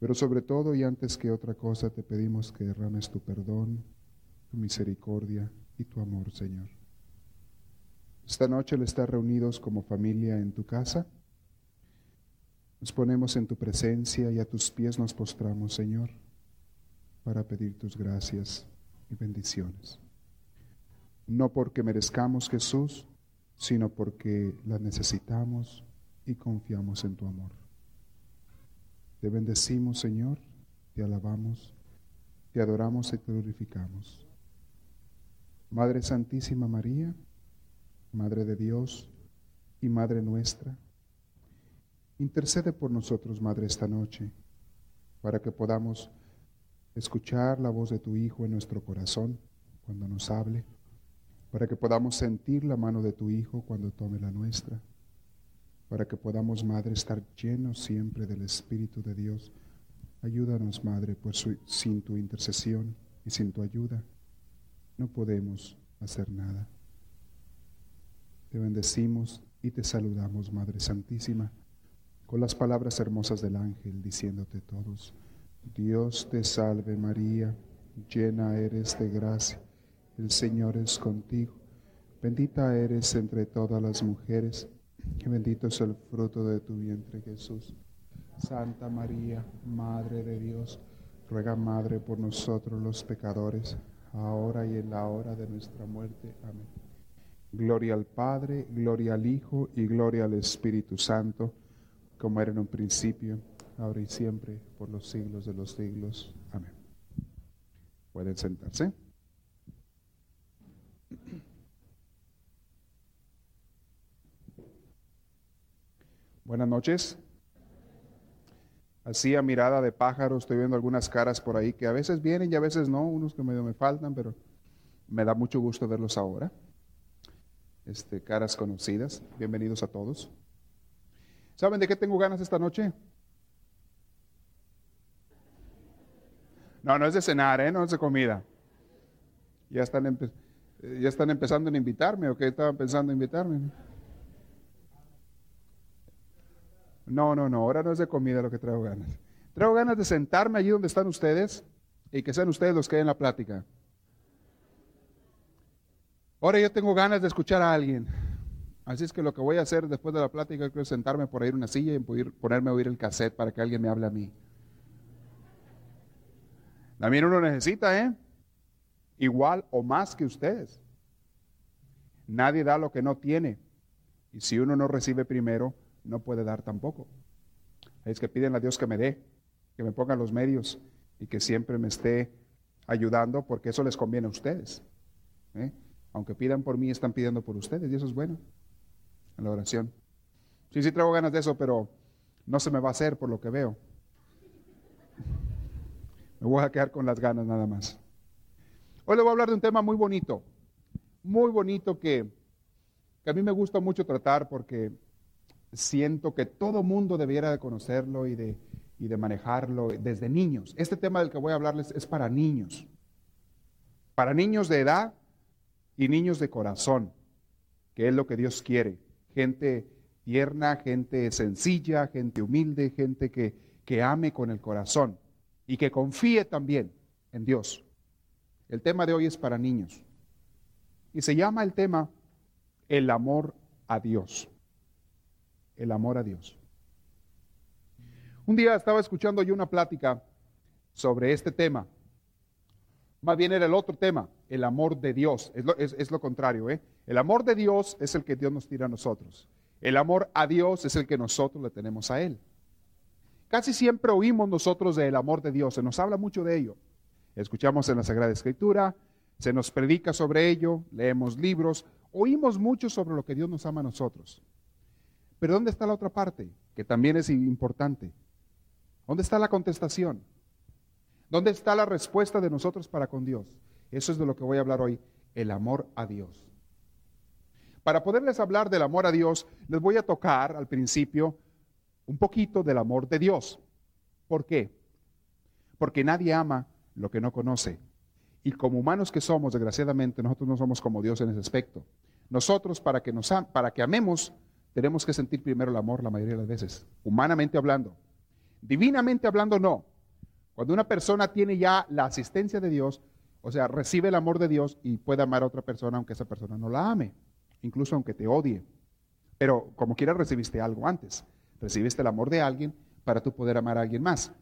pero sobre todo y antes que otra cosa te pedimos que derrames tu perdón, tu misericordia y tu amor, Señor. Esta noche al estar reunidos como familia en tu casa, nos ponemos en tu presencia y a tus pies nos postramos, Señor, para pedir tus gracias y bendiciones. No porque merezcamos Jesús, sino porque las necesitamos y confiamos en tu amor. Te bendecimos, Señor, te alabamos, te adoramos y te glorificamos. Madre Santísima María, Madre de Dios y Madre nuestra, intercede por nosotros, Madre, esta noche, para que podamos escuchar la voz de tu Hijo en nuestro corazón cuando nos hable, para que podamos sentir la mano de tu Hijo cuando tome la nuestra para que podamos, Madre, estar llenos siempre del Espíritu de Dios. Ayúdanos, Madre, pues sin tu intercesión y sin tu ayuda no podemos hacer nada. Te bendecimos y te saludamos, Madre Santísima, con las palabras hermosas del ángel, diciéndote todos, Dios te salve María, llena eres de gracia, el Señor es contigo, bendita eres entre todas las mujeres, bendito es el fruto de tu vientre, Jesús. Santa María, Madre de Dios, ruega, Madre, por nosotros los pecadores, ahora y en la hora de nuestra muerte. Amén. Gloria al Padre, gloria al Hijo y gloria al Espíritu Santo, como era en un principio, ahora y siempre, por los siglos de los siglos. Amén. Pueden sentarse. Buenas noches. Así a mirada de pájaro estoy viendo algunas caras por ahí que a veces vienen y a veces no, unos que medio me faltan, pero me da mucho gusto verlos ahora. Este, caras conocidas. Bienvenidos a todos. ¿Saben de qué tengo ganas esta noche? No, no es de cenar, ¿eh? no es de comida. Ya están, ya están empezando a invitarme o qué estaban pensando en invitarme. No, no, no, ahora no es de comida lo que traigo ganas. Traigo ganas de sentarme allí donde están ustedes y que sean ustedes los que den la plática. Ahora yo tengo ganas de escuchar a alguien. Así es que lo que voy a hacer después de la plática es sentarme por ahí en una silla y ponerme a oír el cassette para que alguien me hable a mí. También uno necesita, ¿eh? Igual o más que ustedes. Nadie da lo que no tiene. Y si uno no recibe primero, no puede dar tampoco. Es que piden a Dios que me dé, que me ponga los medios y que siempre me esté ayudando porque eso les conviene a ustedes. ¿eh? Aunque pidan por mí, están pidiendo por ustedes y eso es bueno en la oración. Sí, sí traigo ganas de eso, pero no se me va a hacer por lo que veo. Me voy a quedar con las ganas nada más. Hoy le voy a hablar de un tema muy bonito, muy bonito que, que a mí me gusta mucho tratar porque siento que todo mundo debiera de conocerlo y de, y de manejarlo desde niños. Este tema del que voy a hablarles es para niños, para niños de edad y niños de corazón, que es lo que Dios quiere. Gente tierna, gente sencilla, gente humilde, gente que, que ame con el corazón y que confíe también en Dios. El tema de hoy es para niños y se llama el tema el amor a Dios el amor a Dios. Un día estaba escuchando yo una plática sobre este tema. Más bien era el otro tema, el amor de Dios. Es lo, contrario, ¿eh? El amor de Dios es el que Dios nos tira a nosotros. El amor a Dios es el que nosotros le tenemos a Él. Casi siempre oímos nosotros del amor de Dios, se nos habla mucho de ello. Escuchamos en la Sagrada Escritura, se nos predica sobre ello, leemos libros, oímos mucho sobre lo que Dios nos ama a nosotros. Pero ¿dónde está la otra parte? Que también es importante. ¿Dónde está la contestación? ¿Dónde está la respuesta de nosotros para con Dios? Eso es de lo que voy a hablar hoy, el amor a Dios. Para poderles hablar del amor a Dios, les voy a tocar al principio un poquito del amor de Dios. ¿Por qué? Porque nadie ama lo que no conoce. Y como humanos que somos, desgraciadamente, nosotros no somos como Dios en ese aspecto. Nosotros, para que, nos, para que amemos, tenemos que sentir primero el amor la mayoría de las veces, humanamente hablando. Divinamente hablando, no. Cuando una persona tiene ya la asistencia de Dios, o sea, recibe el amor de Dios y puede amar a otra persona aunque esa persona no la ame, incluso aunque te odie. Pero como quiera recibiste algo antes. Recibiste el amor de alguien para tú poder amar a alguien más.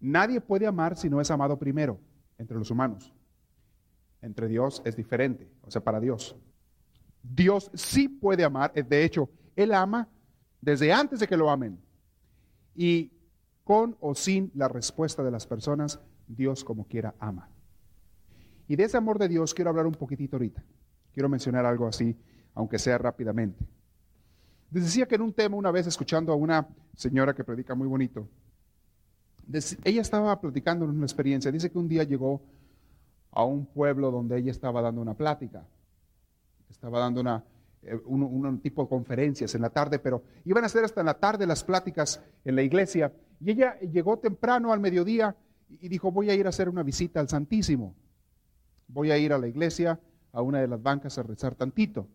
Nadie puede amar si no es amado primero entre los humanos. Entre Dios es diferente, o sea, para Dios. Dios sí puede amar, de hecho, Él ama desde antes de que lo amen. Y con o sin la respuesta de las personas, Dios como quiera ama. Y de ese amor de Dios quiero hablar un poquitito ahorita. Quiero mencionar algo así, aunque sea rápidamente. Les decía que en un tema una vez escuchando a una señora que predica muy bonito, ella estaba platicando una experiencia. Dice que un día llegó a un pueblo donde ella estaba dando una plática. Estaba dando una, eh, un, tipo de conferencias en la tarde, pero iban a ser hasta en la tarde las pláticas en la iglesia. Y ella llegó temprano al mediodía y dijo, voy a ir a hacer una visita al Santísimo. Voy a ir a la iglesia, a una de las bancas a rezar tantito.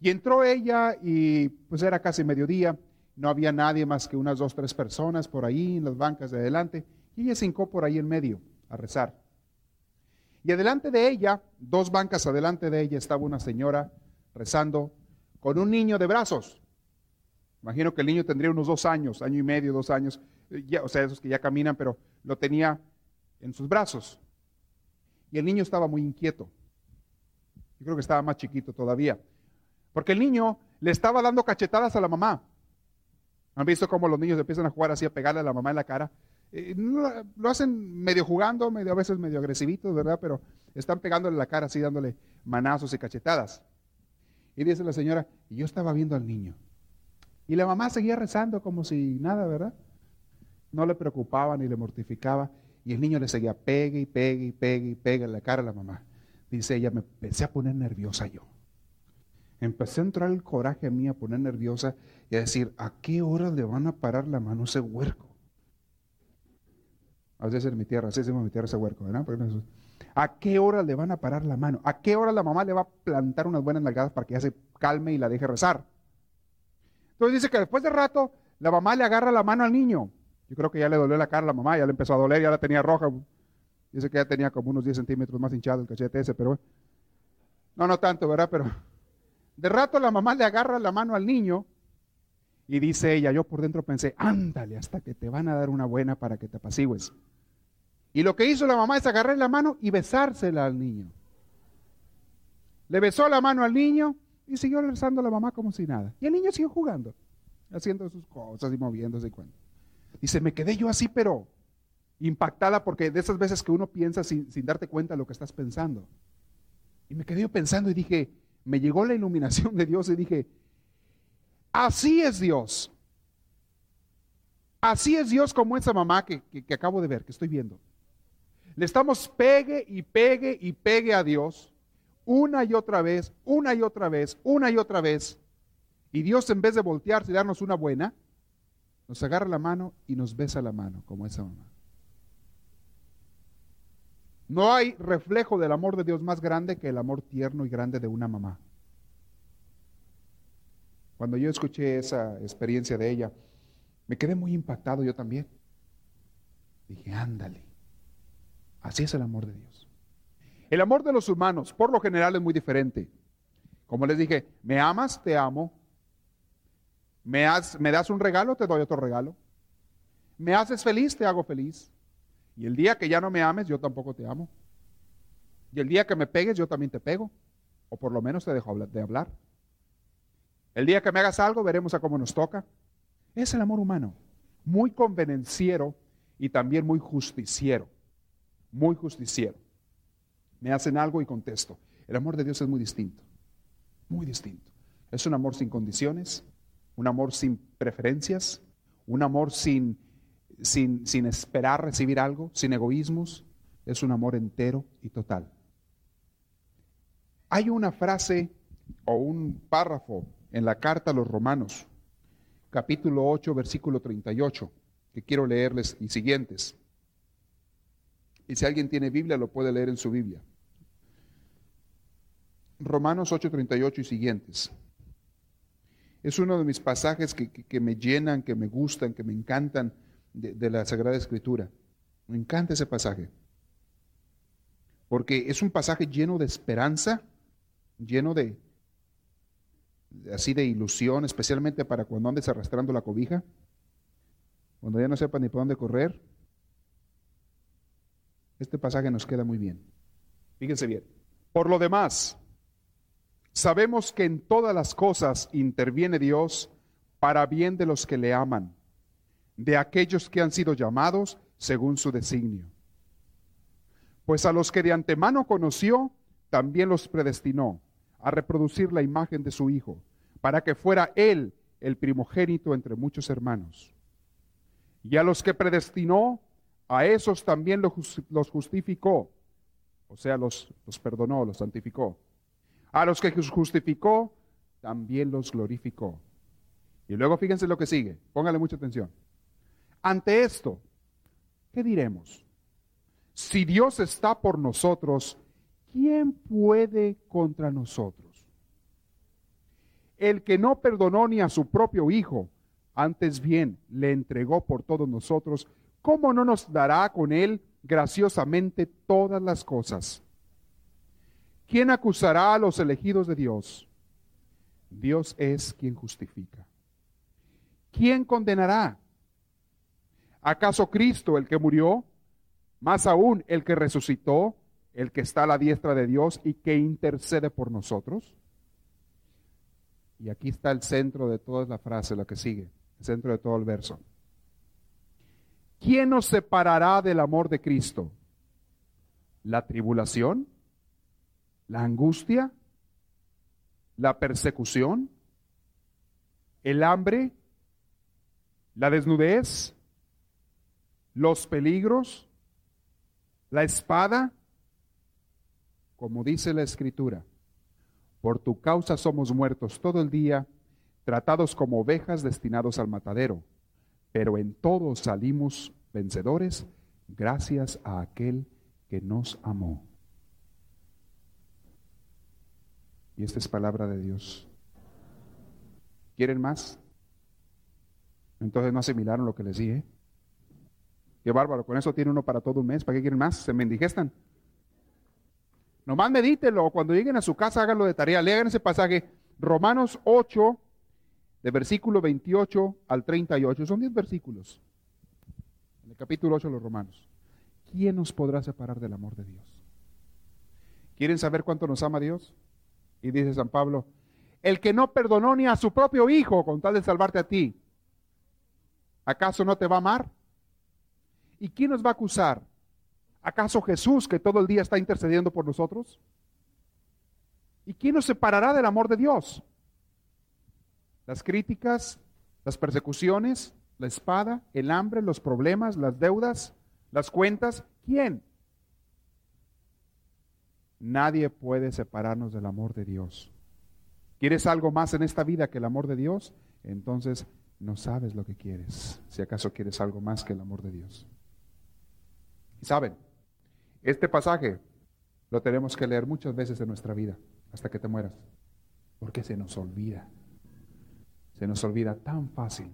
Y entró ella y pues era casi mediodía no había nadie más que unas dos, tres personas por ahí en las bancas de adelante, y ella se hincó por ahí en medio a rezar. Y adelante de ella, dos bancas adelante de ella, estaba una señora rezando con un niño de brazos. Imagino que el niño tendría unos dos años, año y medio, dos años, ya, o sea, esos que ya caminan, pero lo tenía en sus brazos. Y el niño estaba muy inquieto. Yo creo que estaba más chiquito todavía. Porque el niño le estaba dando cachetadas a la mamá. ¿Han visto cómo los niños empiezan a jugar así, a pegarle a la mamá en la cara? Eh, lo hacen medio jugando, medio a veces medio agresivitos, ¿verdad? Pero están pegándole la cara así, dándole manazos y cachetadas. Y dice la señora, y yo estaba viendo al niño. Y la mamá seguía rezando como si nada, ¿verdad? No le preocupaba ni le mortificaba. Y el niño le seguía pegue y pegue y pegue y pegue en la cara a la mamá. Dice ella, me empecé a poner nerviosa yo. Empecé a entrar el coraje a mí, a poner nerviosa y a decir, ¿a qué hora le van a parar la mano ese huerco? A veces en mi tierra, así decimos en mi tierra ese huerco, ¿verdad? ¿A qué hora le van a parar la mano? ¿A qué hora la mamá le va a plantar unas buenas nalgadas para que ya se calme y la deje rezar? Entonces dice que después de rato la mamá le agarra la mano al niño. Yo creo que ya le dolió la cara a la mamá, ya le empezó a doler, ya la tenía roja. Dice que ya tenía como unos 10 centímetros más hinchado el cachete ese, pero no, no tanto, ¿verdad? Pero de rato la mamá le agarra la mano al niño y dice ella, yo por dentro pensé, ándale hasta que te van a dar una buena para que te apacigües. Y lo que hizo la mamá es agarrar la mano y besársela al niño. Le besó la mano al niño y siguió rezando a la mamá como si nada. Y el niño siguió jugando, haciendo sus cosas y moviéndose. Y dice, me quedé yo así, pero impactada porque de esas veces que uno piensa sin, sin darte cuenta lo que estás pensando. Y me quedé yo pensando y dije, me llegó la iluminación de Dios y dije, así es Dios. Así es Dios como esa mamá que, acabo de ver, que estoy viendo. Le estamos pegue y pegue y pegue a Dios una y otra vez, una y otra vez, una y otra vez. Y Dios en vez de voltearse y darnos una buena, nos agarra la mano y nos besa la mano, como esa mamá. No hay reflejo del amor de Dios más grande que el amor tierno y grande de una mamá. Cuando yo escuché esa experiencia de ella, me quedé muy impactado yo también. Dije, ándale, así es el amor de Dios. El amor de los humanos, por lo general, es muy diferente. Como les dije, me amas, te amo. Me, me das un regalo, te doy otro regalo. Me haces feliz, te hago feliz. Y el día que ya no me ames, yo tampoco te amo. Y el día que me pegues, yo también te pego. O por lo menos te dejo de hablar. El día que me hagas algo, veremos a cómo nos toca. Es el amor humano. Muy convenenciero y también muy justiciero. Muy justiciero. Me hacen algo y contesto. El amor de Dios es muy distinto. Muy distinto. Es un amor sin condiciones, un amor sin preferencias, un amor sin sin, sin esperar recibir algo, sin egoísmos. Es un amor entero y total. Hay una frase o un párrafo en la carta a los romanos, capítulo 8, versículo 38, que quiero leerles y siguientes. Y si alguien tiene Biblia, lo puede leer en su Biblia. Romanos 8, 38 y siguientes. Es uno de mis pasajes que, me llenan, que me gustan, que me encantan de, de la Sagrada Escritura. Me encanta ese pasaje. Porque es un pasaje lleno de esperanza, lleno de, así de ilusión, especialmente para cuando andes arrastrando la cobija, cuando ya no sepas ni por dónde correr. Este pasaje nos queda muy bien. Fíjense bien. Por lo demás, sabemos que en todas las cosas interviene Dios para bien de los que le aman, de aquellos que han sido llamados según su designio. Pues a los que de antemano conoció, también los predestinó a reproducir la imagen de su Hijo, para que fuera Él el primogénito entre muchos hermanos. Y a los que predestinó, a esos también los justificó, o sea, los, perdonó, los santificó. A los que justificó, también los glorificó. Y luego fíjense lo que sigue, póngale mucha atención. Ante esto, ¿qué diremos? Si Dios está por nosotros, ¿quién puede contra nosotros? El que no perdonó ni a su propio Hijo, antes bien le entregó por todos nosotros, ¿cómo no nos dará con él graciosamente todas las cosas? ¿Quién acusará a los elegidos de Dios? Dios es quien justifica. ¿Quién condenará? ¿Acaso Cristo el que murió? Más aún el que resucitó, el que está a la diestra de Dios y que intercede por nosotros. Y aquí está el centro de toda la frase, lo que sigue, el centro de todo el verso. ¿Quién nos separará del amor de Cristo? ¿La tribulación? ¿La angustia? ¿La persecución? ¿El hambre? ¿La desnudez? ¿Los peligros? ¿La espada? como dice la escritura, por tu causa somos muertos todo el día, tratados como ovejas destinados al matadero, pero en todo salimos vencedores gracias a aquel que nos amó. Y esta es palabra de Dios. ¿Quieren más? Entonces no asimilaron lo que les dije. Qué bárbaro, con eso tiene uno para todo un mes. ¿Para qué quieren más? Se me indigestan. Nomás medítelo. Cuando lleguen a su casa, háganlo de tarea. Lean ese pasaje. Romanos 8, de versículo 28 al 38. Son 10 versículos. En el capítulo 8 de los Romanos. ¿Quién nos podrá separar del amor de Dios? ¿Quieren saber cuánto nos ama Dios? Y dice San Pablo, el que no perdonó ni a su propio hijo con tal de salvarte a ti, ¿acaso no te va a amar? ¿Y quién nos va a acusar? ¿Acaso Jesús que todo el día está intercediendo por nosotros? ¿Y quién nos separará del amor de Dios? Las críticas, las persecuciones, la espada, el hambre, los problemas, las deudas, las cuentas. ¿Quién? Nadie puede separarnos del amor de Dios. ¿Quieres algo más en esta vida que el amor de Dios? Entonces no sabes lo que quieres, si acaso quieres algo más que el amor de Dios. Y saben, este pasaje lo tenemos que leer muchas veces en nuestra vida, hasta que te mueras, porque se nos olvida. Se nos olvida tan fácil.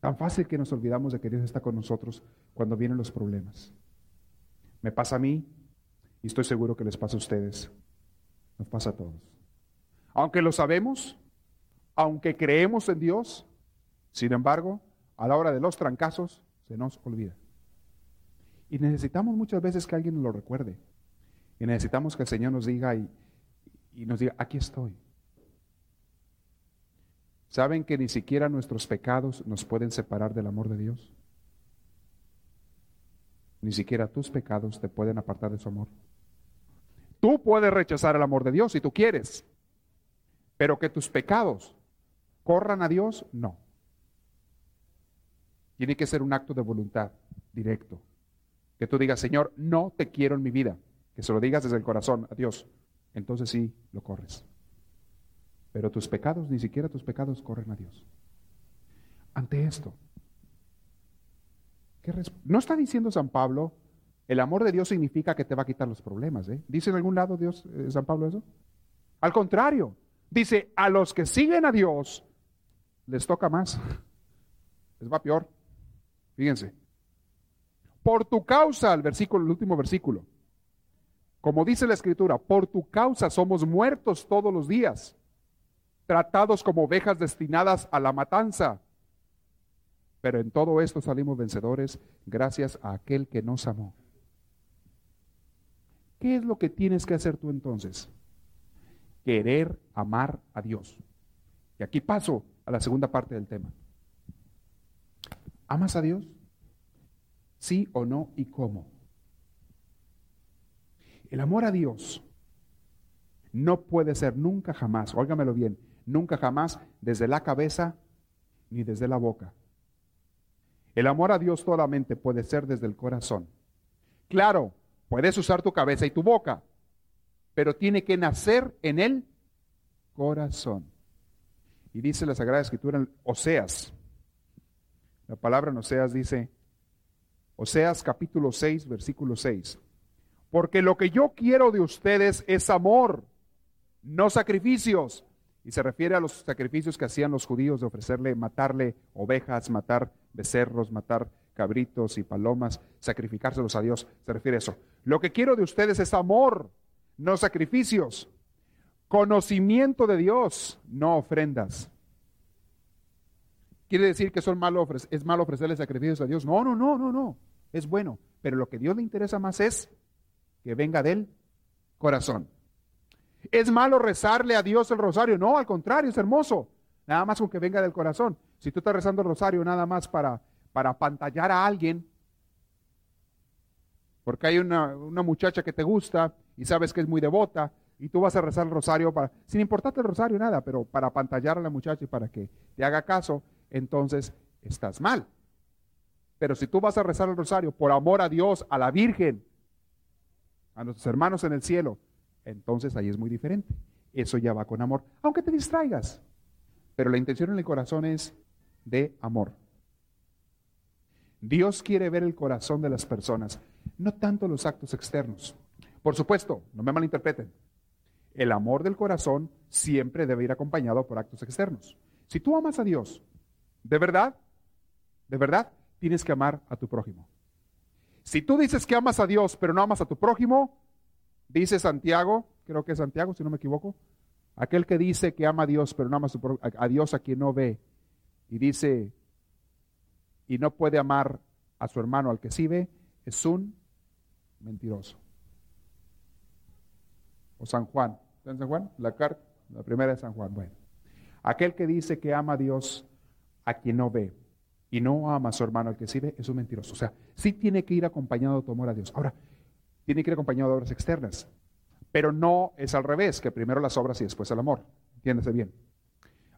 Tan fácil que nos olvidamos de que Dios está con nosotros cuando vienen los problemas. Me pasa a mí y estoy seguro que les pasa a ustedes. Nos pasa a todos. Aunque lo sabemos, aunque creemos en Dios, sin embargo, a la hora de los trancazos se nos olvida. Y necesitamos muchas veces que alguien nos lo recuerde. Y necesitamos que el Señor nos diga y, nos diga, aquí estoy. ¿Saben que ni siquiera nuestros pecados nos pueden separar del amor de Dios? Ni siquiera tus pecados te pueden apartar de su amor. Tú puedes rechazar el amor de Dios si tú quieres, pero que tus pecados corran a Dios, no. Tiene que ser un acto de voluntad directo. Que tú digas, Señor, no te quiero en mi vida. Que se lo digas desde el corazón a Dios. Entonces sí, lo corres. Pero tus pecados, ni siquiera tus pecados corren a Dios. Ante esto, no está diciendo San Pablo, el amor de Dios significa que te va a quitar los problemas. ¿eh? ¿Dice en algún lado Dios, eh, San Pablo eso? Al contrario, dice, a los que siguen a Dios les toca más. Les va peor. Fíjense. Por tu causa, el versículo, el último versículo. Como dice la escritura, por tu causa somos muertos todos los días, tratados como ovejas destinadas a la matanza. Pero en todo esto salimos vencedores gracias a aquel que nos amó. ¿Qué es lo que tienes que hacer tú entonces? Querer amar a Dios. Y aquí paso a la segunda parte del tema. ¿Amas a Dios? ¿Sí o no? ¿Y cómo? El amor a Dios no puede ser nunca jamás, óigamelo bien, nunca jamás desde la cabeza ni desde la boca. El amor a Dios solamente puede ser desde el corazón. Claro, puedes usar tu cabeza y tu boca, pero tiene que nacer en el corazón. Y dice la Sagrada Escritura en Oseas. La palabra en Oseas dice, Oseas capítulo 6, versículo 6. Porque lo que yo quiero de ustedes es amor, no sacrificios. Y se refiere a los sacrificios que hacían los judíos de ofrecerle, matarle ovejas, matar becerros, matar cabritos y palomas, sacrificárselos a Dios. Se refiere a eso. Lo que quiero de ustedes es amor, no sacrificios. Conocimiento de Dios, no ofrendas. ¿Quiere decir que son malo, es malo ofrecerle sacrificios a Dios? No, no, no, no, no. Es bueno. Pero lo que Dios le interesa más es que venga del corazón. ¿Es malo rezarle a Dios el rosario? No, al contrario, es hermoso. Nada más con que venga del corazón. Si tú estás rezando el rosario nada más para, para pantallar a alguien, porque hay una, una, muchacha que te gusta y sabes que es muy devota, y tú vas a rezar el rosario para, sin importarte el rosario, nada, pero para pantallar a la muchacha y para que te haga caso, entonces estás mal. Pero si tú vas a rezar el rosario por amor a Dios, a la Virgen, a nuestros hermanos en el cielo, entonces ahí es muy diferente. Eso ya va con amor, aunque te distraigas. Pero la intención en el corazón es de amor. Dios quiere ver el corazón de las personas, no tanto los actos externos. Por supuesto, no me malinterpreten. El amor del corazón siempre debe ir acompañado por actos externos. Si tú amas a Dios, de verdad, de verdad, tienes que amar a tu prójimo. Si tú dices que amas a Dios, pero no amas a tu prójimo, Dice Santiago, creo que es Santiago, si no me equivoco, aquel que dice que ama a Dios, pero no ama a, Dios a quien no ve, y dice, y no puede amar a su hermano al que sí ve, es un mentiroso. O San Juan, ¿San Juan? La carta, la primera de San Juan. Bueno, aquel que dice que ama a Dios a quien no ve y no ama a su hermano al que sí ve, es un mentiroso. O sea, sí tiene que ir acompañado de tu amor a Dios. Ahora, tiene que ir acompañado de obras externas. Pero no es al revés, que primero las obras y después el amor. Entiéndese bien.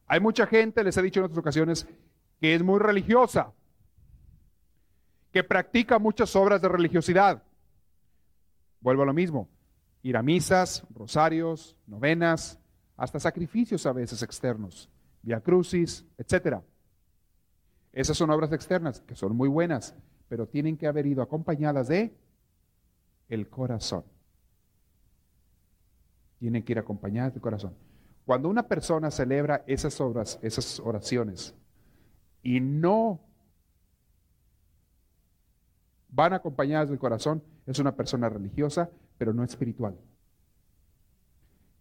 Hay mucha gente, les he dicho en otras ocasiones, que es muy religiosa, que practica muchas obras de religiosidad. Vuelvo a lo mismo. Ir a misas, rosarios, novenas, hasta sacrificios a veces externos, via crucis, etc. Esas son obras externas que son muy buenas, pero tienen que haber ido acompañadas de el corazón. Tiene que ir acompañadas del corazón. Cuando una persona celebra esas obras, esas oraciones, y no van acompañadas del corazón, es una persona religiosa, pero no espiritual.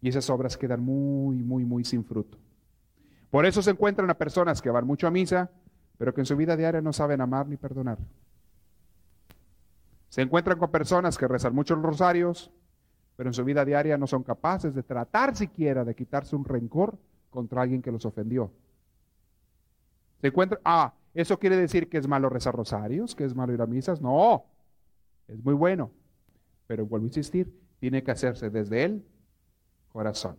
Y esas obras quedan muy, muy, muy sin fruto. Por eso se encuentran a personas que van mucho a misa, pero que en su vida diaria no saben amar ni perdonar. Se encuentran con personas que rezan muchos rosarios, pero en su vida diaria no son capaces de tratar siquiera de quitarse un rencor contra alguien que los ofendió. Se encuentran, ah, ¿eso quiere decir que es malo rezar rosarios, que es malo ir a misas? No, es muy bueno, pero vuelvo a insistir, tiene que hacerse desde el corazón.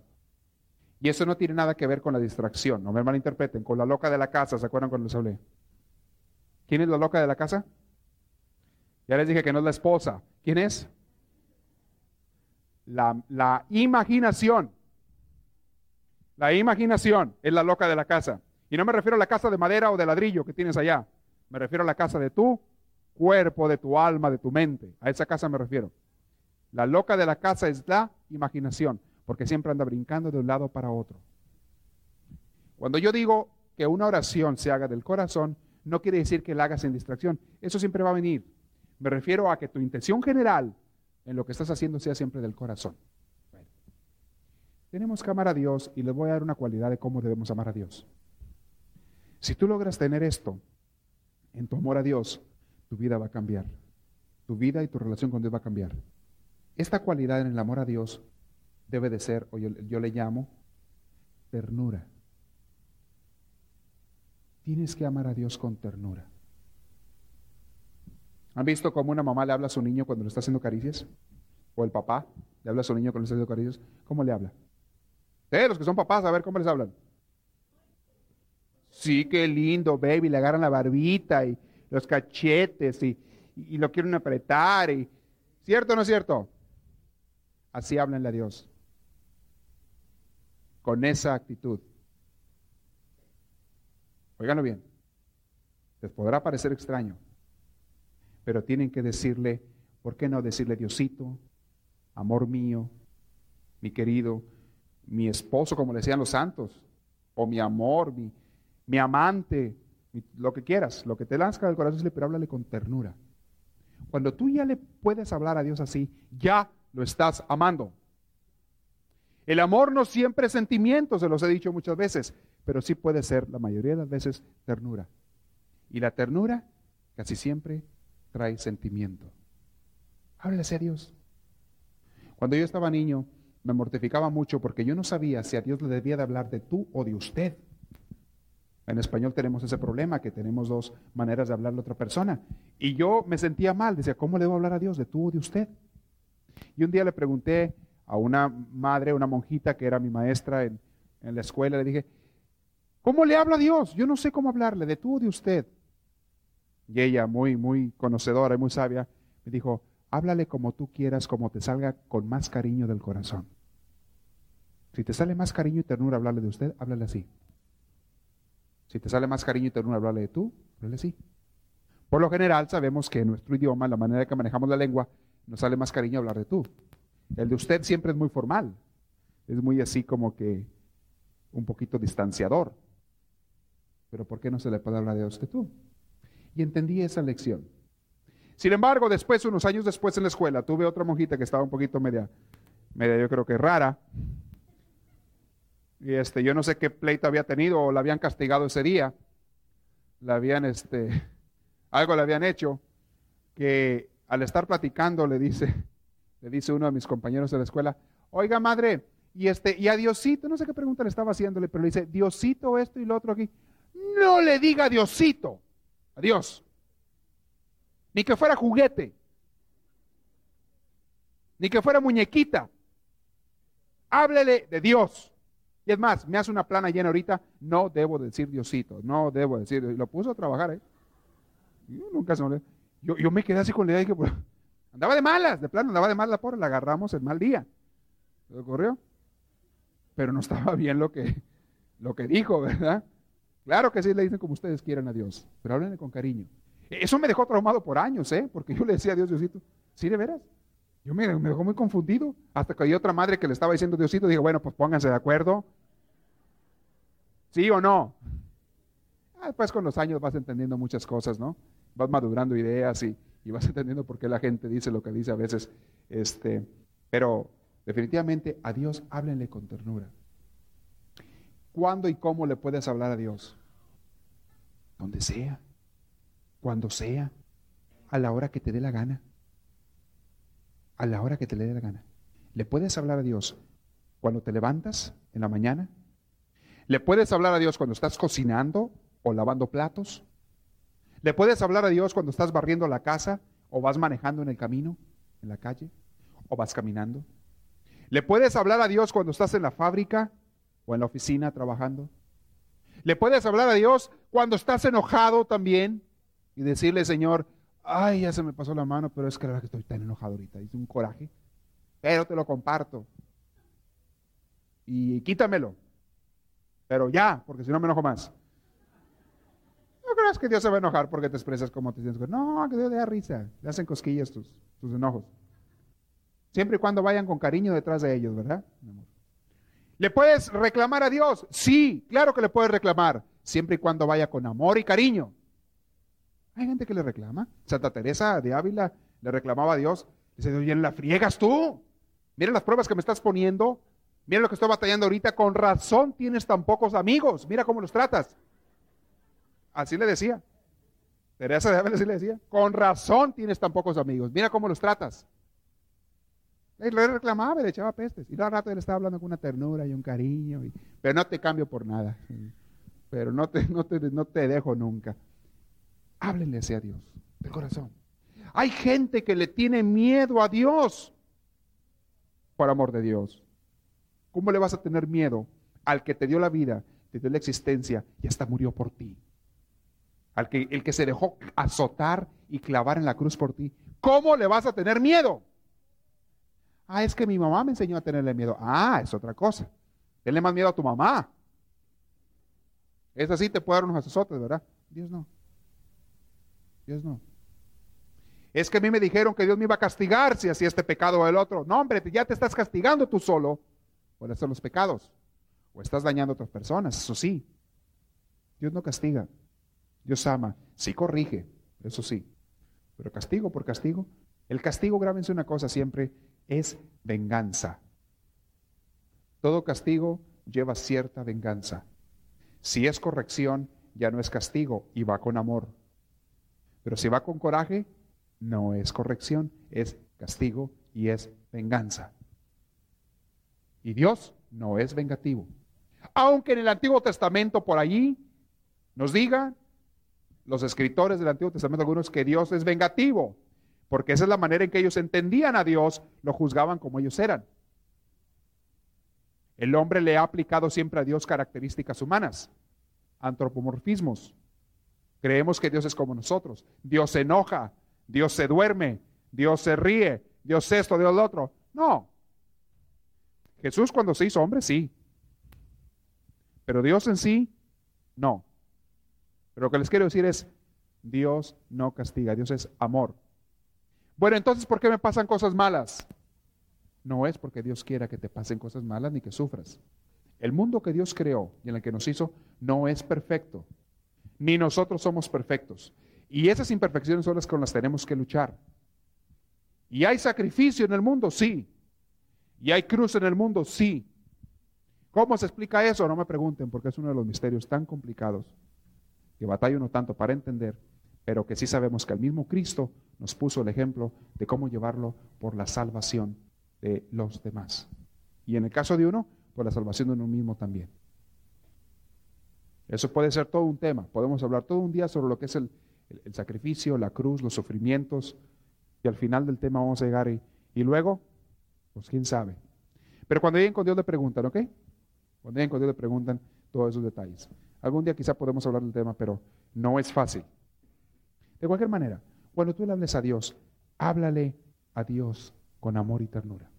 Y eso no tiene nada que ver con la distracción, no me malinterpreten, con la loca de la casa, ¿se acuerdan cuando les hablé? ¿Quién es la loca de la casa? Ya les dije que no es la esposa. ¿Quién es? La, la imaginación. La imaginación es la loca de la casa. Y no me refiero a la casa de madera o de ladrillo que tienes allá. Me refiero a la casa de tu cuerpo, de tu alma, de tu mente. A esa casa me refiero. La loca de la casa es la imaginación, porque siempre anda brincando de un lado para otro. Cuando yo digo que una oración se haga del corazón, no quiere decir que la hagas sin distracción. Eso siempre va a venir. Me refiero a que tu intención general en lo que estás haciendo sea siempre del corazón. Tenemos que amar a Dios y les voy a dar una cualidad de cómo debemos amar a Dios. Si tú logras tener esto en tu amor a Dios, tu vida va a cambiar. Tu vida y tu relación con Dios va a cambiar. Esta cualidad en el amor a Dios debe de ser, o yo, yo le llamo, ternura. Tienes que amar a Dios con ternura. ¿Han visto cómo una mamá le habla a su niño cuando le está haciendo caricias? ¿O el papá le habla a su niño cuando le está haciendo caricias? ¿Cómo le habla? Eh, los que son papás, a ver cómo les hablan. Sí, qué lindo, baby. Le agarran la barbita y los cachetes y, y lo quieren apretar. Y, ¿Cierto o no es cierto? Así háblenle a Dios. Con esa actitud. Óiganlo bien. Les podrá parecer extraño, pero tienen que decirle, ¿por qué no decirle Diosito, amor mío, mi querido, mi esposo, como le decían los santos, o mi amor, mi, mi amante, lo que quieras, lo que te lanzca del corazón, pero háblale con ternura. Cuando tú ya le puedes hablar a Dios así, ya lo estás amando. El amor no siempre es sentimiento, se los he dicho muchas veces, pero sí puede ser la mayoría de las veces ternura. Y la ternura casi siempre trae sentimiento. Háblese a Dios. Cuando yo estaba niño, me mortificaba mucho porque yo no sabía si a Dios le debía de hablar de tú o de usted. En español tenemos ese problema, que tenemos dos maneras de hablarle a otra persona. Y yo me sentía mal, decía, ¿cómo le debo hablar a Dios? ¿De tú o de usted? Y un día le pregunté a una madre, una monjita que era mi maestra en, en la escuela, le dije, ¿Cómo le hablo a Dios? Yo no sé cómo hablarle, de tú o de usted. Y ella, muy, muy conocedora y muy sabia, me dijo, háblale como tú quieras, como te salga con más cariño del corazón. Si te sale más cariño y ternura hablarle de usted, háblale así. Si te sale más cariño y ternura hablarle de tú, háblale así. Por lo general sabemos que en nuestro idioma, la manera que manejamos la lengua, nos sale más cariño hablar de tú. El de usted siempre es muy formal. Es muy así como que un poquito distanciador pero ¿por qué no se le puede hablar de usted tú? Y entendí esa lección. Sin embargo, después, unos años después en la escuela, tuve otra monjita que estaba un poquito media, media yo creo que rara. Y este, yo no sé qué pleito había tenido o la habían castigado ese día. La habían, este, algo le habían hecho que al estar platicando le dice, le dice uno de mis compañeros de la escuela, oiga madre, y este, y a Diosito, no sé qué pregunta le estaba haciéndole, pero le dice, Diosito esto y lo otro aquí no le diga Diosito a Dios. Ni que fuera juguete. Ni que fuera muñequita. Háblele de Dios. Y es más, me hace una plana llena ahorita, no debo decir Diosito, no debo decir, lo puso a trabajar, ¿eh? Yo nunca se me yo, yo me quedé así con la idea de que pues, andaba de malas, de plano, andaba de malas, por la agarramos el mal día. ¿Se ocurrió? Pero no estaba bien lo que, lo que dijo, ¿verdad? Claro que sí le dicen como ustedes quieran a Dios, pero háblenle con cariño. Eso me dejó traumado por años, ¿eh? Porque yo le decía a Dios, Diosito, ¿sí de veras? Yo me, dejó muy confundido. Hasta que hay otra madre que le estaba diciendo Diosito, dije, bueno, pues pónganse de acuerdo. ¿Sí o no? Ah, después con los años vas entendiendo muchas cosas, ¿no? Vas madurando ideas y, y, vas entendiendo por qué la gente dice lo que dice a veces. Este, pero definitivamente a Dios háblenle con ternura. ¿Cuándo y cómo le puedes hablar a Dios? Donde sea, cuando sea, a la hora que te dé la gana. A la hora que te le dé la gana. ¿Le puedes hablar a Dios cuando te levantas en la mañana? ¿Le puedes hablar a Dios cuando estás cocinando o lavando platos? ¿Le puedes hablar a Dios cuando estás barriendo la casa o vas manejando en el camino, en la calle o vas caminando? ¿Le puedes hablar a Dios cuando estás en la fábrica o en la oficina trabajando. Le puedes hablar a Dios cuando estás enojado también. y decirle, Señor, ay, ya se me pasó la mano, pero es que la verdad que estoy tan enojado ahorita, hice un coraje, pero te lo comparto. Y quítamelo, pero ya, porque si no me enojo más. No creas que Dios se va a enojar porque te expresas como te sientes. No, que Dios le da risa, le hacen cosquillas tus, tus enojos. Siempre y cuando vayan con cariño detrás de ellos, ¿verdad? ¿Le puedes reclamar a Dios? Sí, claro que le puedes reclamar, siempre y cuando vaya con amor y cariño. Hay gente que le reclama. Santa Teresa de Ávila le reclamaba a Dios. Dice, oye, ¿la friegas tú? Mira las pruebas que me estás poniendo. Mira lo que estoy batallando ahorita. Con razón tienes tan pocos amigos. Mira cómo los tratas. Así le decía. Teresa de Ávila así le decía. Con razón tienes tan pocos amigos. Mira cómo los tratas. Le reclamaba y le echaba pestes. Y al rato él estaba hablando con una ternura y un cariño. pero no te cambio por nada. Pero no te, no te, no te dejo nunca. Háblenle a Dios, del corazón. Hay gente que le tiene miedo a Dios por amor de Dios. ¿Cómo le vas a tener miedo al que te dio la vida, te dio la existencia y hasta murió por ti? Al que el que se dejó azotar y clavar en la cruz por ti. ¿Cómo le vas a tener miedo? Ah, es que mi mamá me enseñó a tenerle miedo. Ah, es otra cosa. Tenle más miedo a tu mamá. Es así, te puede dar unos azotes, ¿verdad? Dios no. Dios no. Es que a mí me dijeron que Dios me iba a castigar si hacía este pecado o el otro. No, hombre, ya te estás castigando tú solo por hacer los pecados. O estás dañando a otras personas, eso sí. Dios no castiga. Dios ama. Sí corrige, eso sí. Pero castigo por castigo. El castigo, grábense una cosa siempre, es venganza. Todo castigo lleva cierta venganza. Si es corrección, ya no es castigo y va con amor. Pero si va con coraje, no es corrección, es castigo y es venganza. Y Dios no es vengativo. Aunque en el Antiguo Testamento por allí nos digan los escritores del Antiguo Testamento algunos que Dios es vengativo, porque esa es la manera en que ellos entendían a Dios, lo juzgaban como ellos eran. El hombre le ha aplicado siempre a Dios características humanas, antropomorfismos, Creemos que Dios es como nosotros. Dios se enoja, Dios se duerme, Dios se ríe, Dios esto, Dios lo otro. No. Jesús cuando se hizo hombre, sí. Pero Dios en sí, no. Pero lo que les quiero decir es, Dios no castiga, Dios es amor. Bueno, entonces, ¿por qué me pasan cosas malas? No es porque Dios quiera que te pasen cosas malas ni que sufras. El mundo que Dios creó y en el que nos hizo no es perfecto ni nosotros somos perfectos. Y esas imperfecciones son las con las tenemos que luchar. ¿Y hay sacrificio en el mundo? Sí. ¿Y hay cruz en el mundo? Sí. ¿Cómo se explica eso? No me pregunten, porque es uno de los misterios tan complicados que batalla uno tanto para entender, pero que sí sabemos que el mismo Cristo nos puso el ejemplo de cómo llevarlo por la salvación de los demás. Y en el caso de uno, por la salvación de uno mismo también. Eso puede ser todo un tema. Podemos hablar todo un día sobre lo que es el, sacrificio, la cruz, los sufrimientos. Y al final del tema vamos a llegar y, y luego, pues quién sabe. Pero cuando lleguen con Dios le preguntan, ¿ok? Cuando lleguen con Dios le preguntan todos esos detalles. Algún día quizá podemos hablar del tema, pero no es fácil. De cualquier manera, cuando tú le hables a Dios, háblale a Dios con amor y ternura.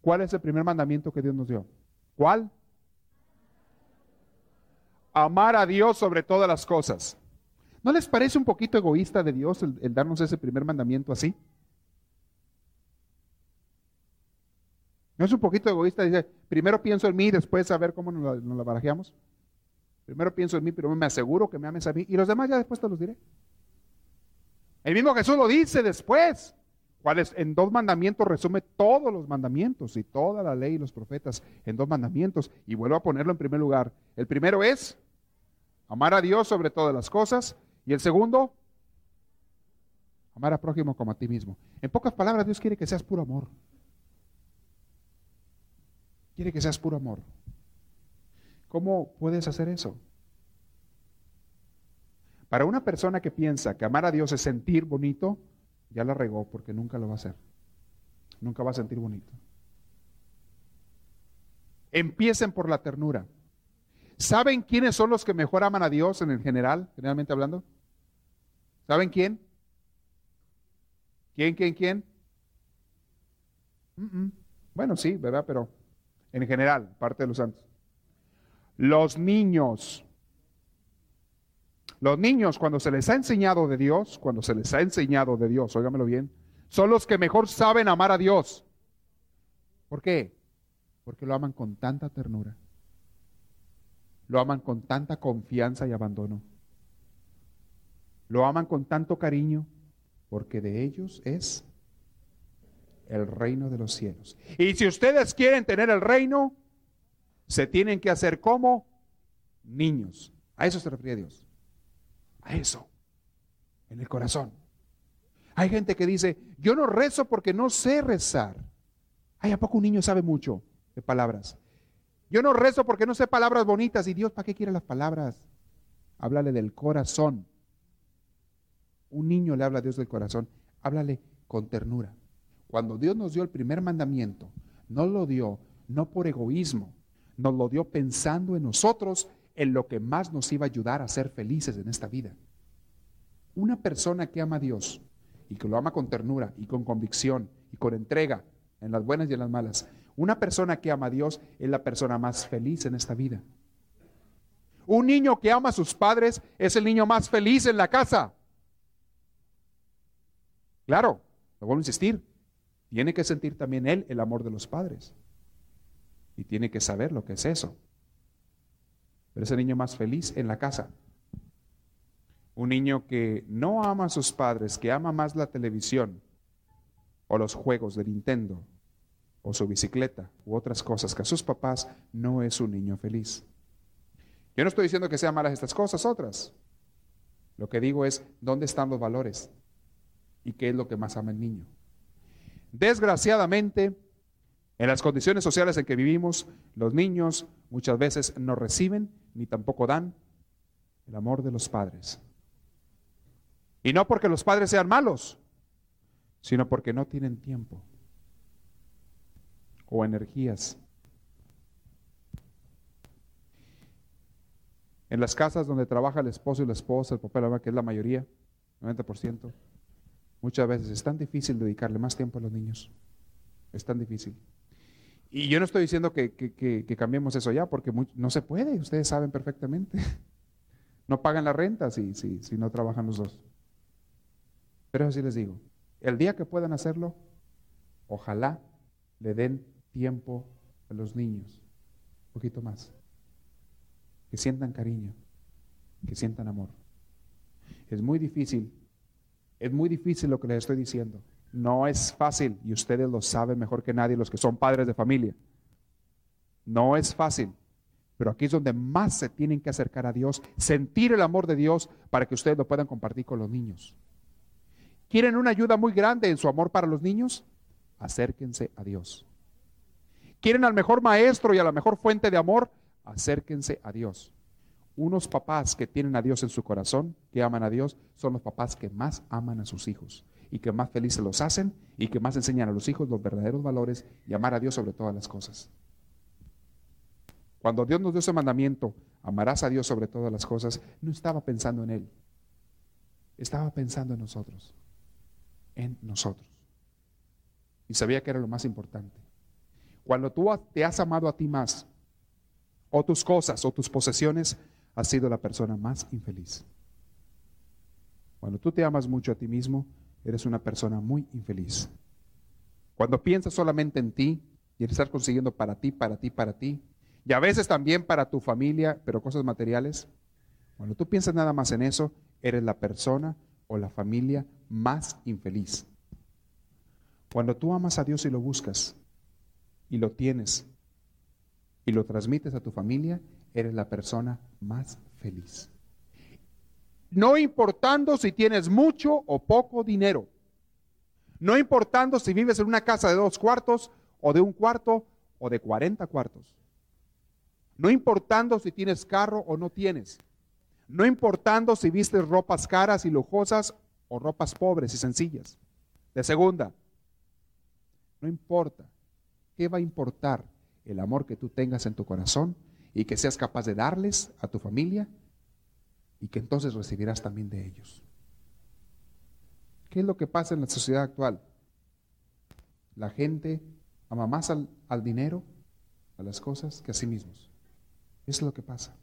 ¿Cuál es el primer mandamiento que Dios nos dio? ¿Cuál? amar a Dios sobre todas las cosas. ¿No les parece un poquito egoísta de Dios el, darnos ese primer mandamiento así? ¿No es un poquito egoísta? Dice, primero pienso en mí, después a ver cómo nos la, nos la barajeamos. Primero pienso en mí, pero me aseguro que me ames a mí. Y los demás ya después te los diré. El mismo Jesús lo dice después. ¿Cuál En dos mandamientos resume todos los mandamientos y toda la ley y los profetas en dos mandamientos. Y vuelvo a ponerlo en primer lugar. El primero es Amar a Dios sobre todas las cosas. Y el segundo, amar a prójimo como a ti mismo. En pocas palabras, Dios quiere que seas puro amor. Quiere que seas puro amor. ¿Cómo puedes hacer eso? Para una persona que piensa que amar a Dios es sentir bonito, ya la regó porque nunca lo va a hacer. Nunca va a sentir bonito. Empiecen por la ternura. ¿Saben quiénes son los que mejor aman a Dios en el general, generalmente hablando? ¿Saben quién? ¿Quién, quién, quién? Bueno, sí, ¿verdad? Pero en general, parte de los santos. Los niños. Los niños, cuando se les ha enseñado de Dios, cuando se les ha enseñado de Dios, óigamelo bien, son los que mejor saben amar a Dios. ¿Por qué? Porque lo aman con tanta ternura. Lo aman con tanta confianza y abandono. Lo aman con tanto cariño, porque de ellos es el reino de los cielos. Y si ustedes quieren tener el reino, se tienen que hacer como niños. A eso se refiere Dios. A eso. En el corazón. Hay gente que dice, yo no rezo porque no sé rezar. Ay, ¿a poco un niño sabe mucho de palabras? Yo no rezo porque no sé palabras bonitas. ¿Y Dios para qué quiere las palabras? Háblale del corazón. Un niño le habla a Dios del corazón. Háblale con ternura. Cuando Dios nos dio el primer mandamiento, no lo dio no por egoísmo, nos lo dio pensando en nosotros, en lo que más nos iba a ayudar a ser felices en esta vida. Una persona que ama a Dios y que lo ama con ternura y con convicción y con entrega, en las buenas y en las malas, una persona que ama a Dios es la persona más feliz en esta vida. Un niño que ama a sus padres es el niño más feliz en la casa. Claro, lo vuelvo a insistir, tiene que sentir también él el amor de los padres. Y tiene que saber lo que es eso. Pero ese niño más feliz en la casa. Un niño que no ama a sus padres, que ama más la televisión o los juegos de Nintendo o su bicicleta u otras cosas que a sus papás, no es un niño feliz. Yo no estoy diciendo que sean malas estas cosas, otras. Lo que digo es, ¿dónde están los valores? ¿Y qué es lo que más ama el niño? Desgraciadamente, en las condiciones sociales en que vivimos, los niños muchas veces no reciben ni tampoco dan el amor de los padres. Y no porque los padres sean malos, sino porque no tienen tiempo o energías. En las casas donde trabaja el esposo y la esposa, el papá y la que es la mayoría, 90%, Muchas veces es tan difícil dedicarle más tiempo a los niños. Es tan difícil. Y yo no estoy diciendo que, cambiemos eso ya, porque no se puede, ustedes saben perfectamente. No pagan la renta si, si, si no trabajan los dos. Pero así les digo, el día que puedan hacerlo, ojalá le den tiempo a los niños, un poquito más. Que sientan cariño, que sientan amor. Es muy difícil es muy difícil lo que les estoy diciendo. No es fácil y ustedes lo saben mejor que nadie los que son padres de familia. No es fácil. Pero aquí es donde más se tienen que acercar a Dios, sentir el amor de Dios para que ustedes lo puedan compartir con los niños. ¿Quieren una ayuda muy grande en su amor para los niños? Acérquense a Dios. ¿Quieren al mejor maestro y a la mejor fuente de amor? Acérquense a Dios. Unos papás que tienen a Dios en su corazón, que aman a Dios, son los papás que más aman a sus hijos y que más felices los hacen y que más enseñan a los hijos los verdaderos valores y amar a Dios sobre todas las cosas. Cuando Dios nos dio ese mandamiento, amarás a Dios sobre todas las cosas, no estaba pensando en Él, estaba pensando en nosotros, en nosotros. Y sabía que era lo más importante. Cuando tú te has amado a ti más, o tus cosas, o tus posesiones, has sido la persona más infeliz. Cuando tú te amas mucho a ti mismo, eres una persona muy infeliz. Cuando piensas solamente en ti y estar consiguiendo para ti, para ti, para ti, y a veces también para tu familia, pero cosas materiales, cuando tú piensas nada más en eso, eres la persona o la familia más infeliz. Cuando tú amas a Dios y lo buscas y lo tienes y lo transmites a tu familia, eres la persona más feliz. No importando si tienes mucho o poco dinero. No importando si vives en una casa de dos cuartos o de un cuarto o de 40 cuartos. No importando si tienes carro o no tienes. No importando si vistes ropas caras y lujosas o ropas pobres y sencillas. De segunda, no importa. ¿Qué va a importar el amor que tú tengas en tu corazón y que seas capaz de darles a tu familia y que entonces recibirás también de ellos. ¿Qué es lo que pasa en la sociedad actual? La gente ama más al, dinero, a las cosas, que a sí mismos. Es lo que pasa.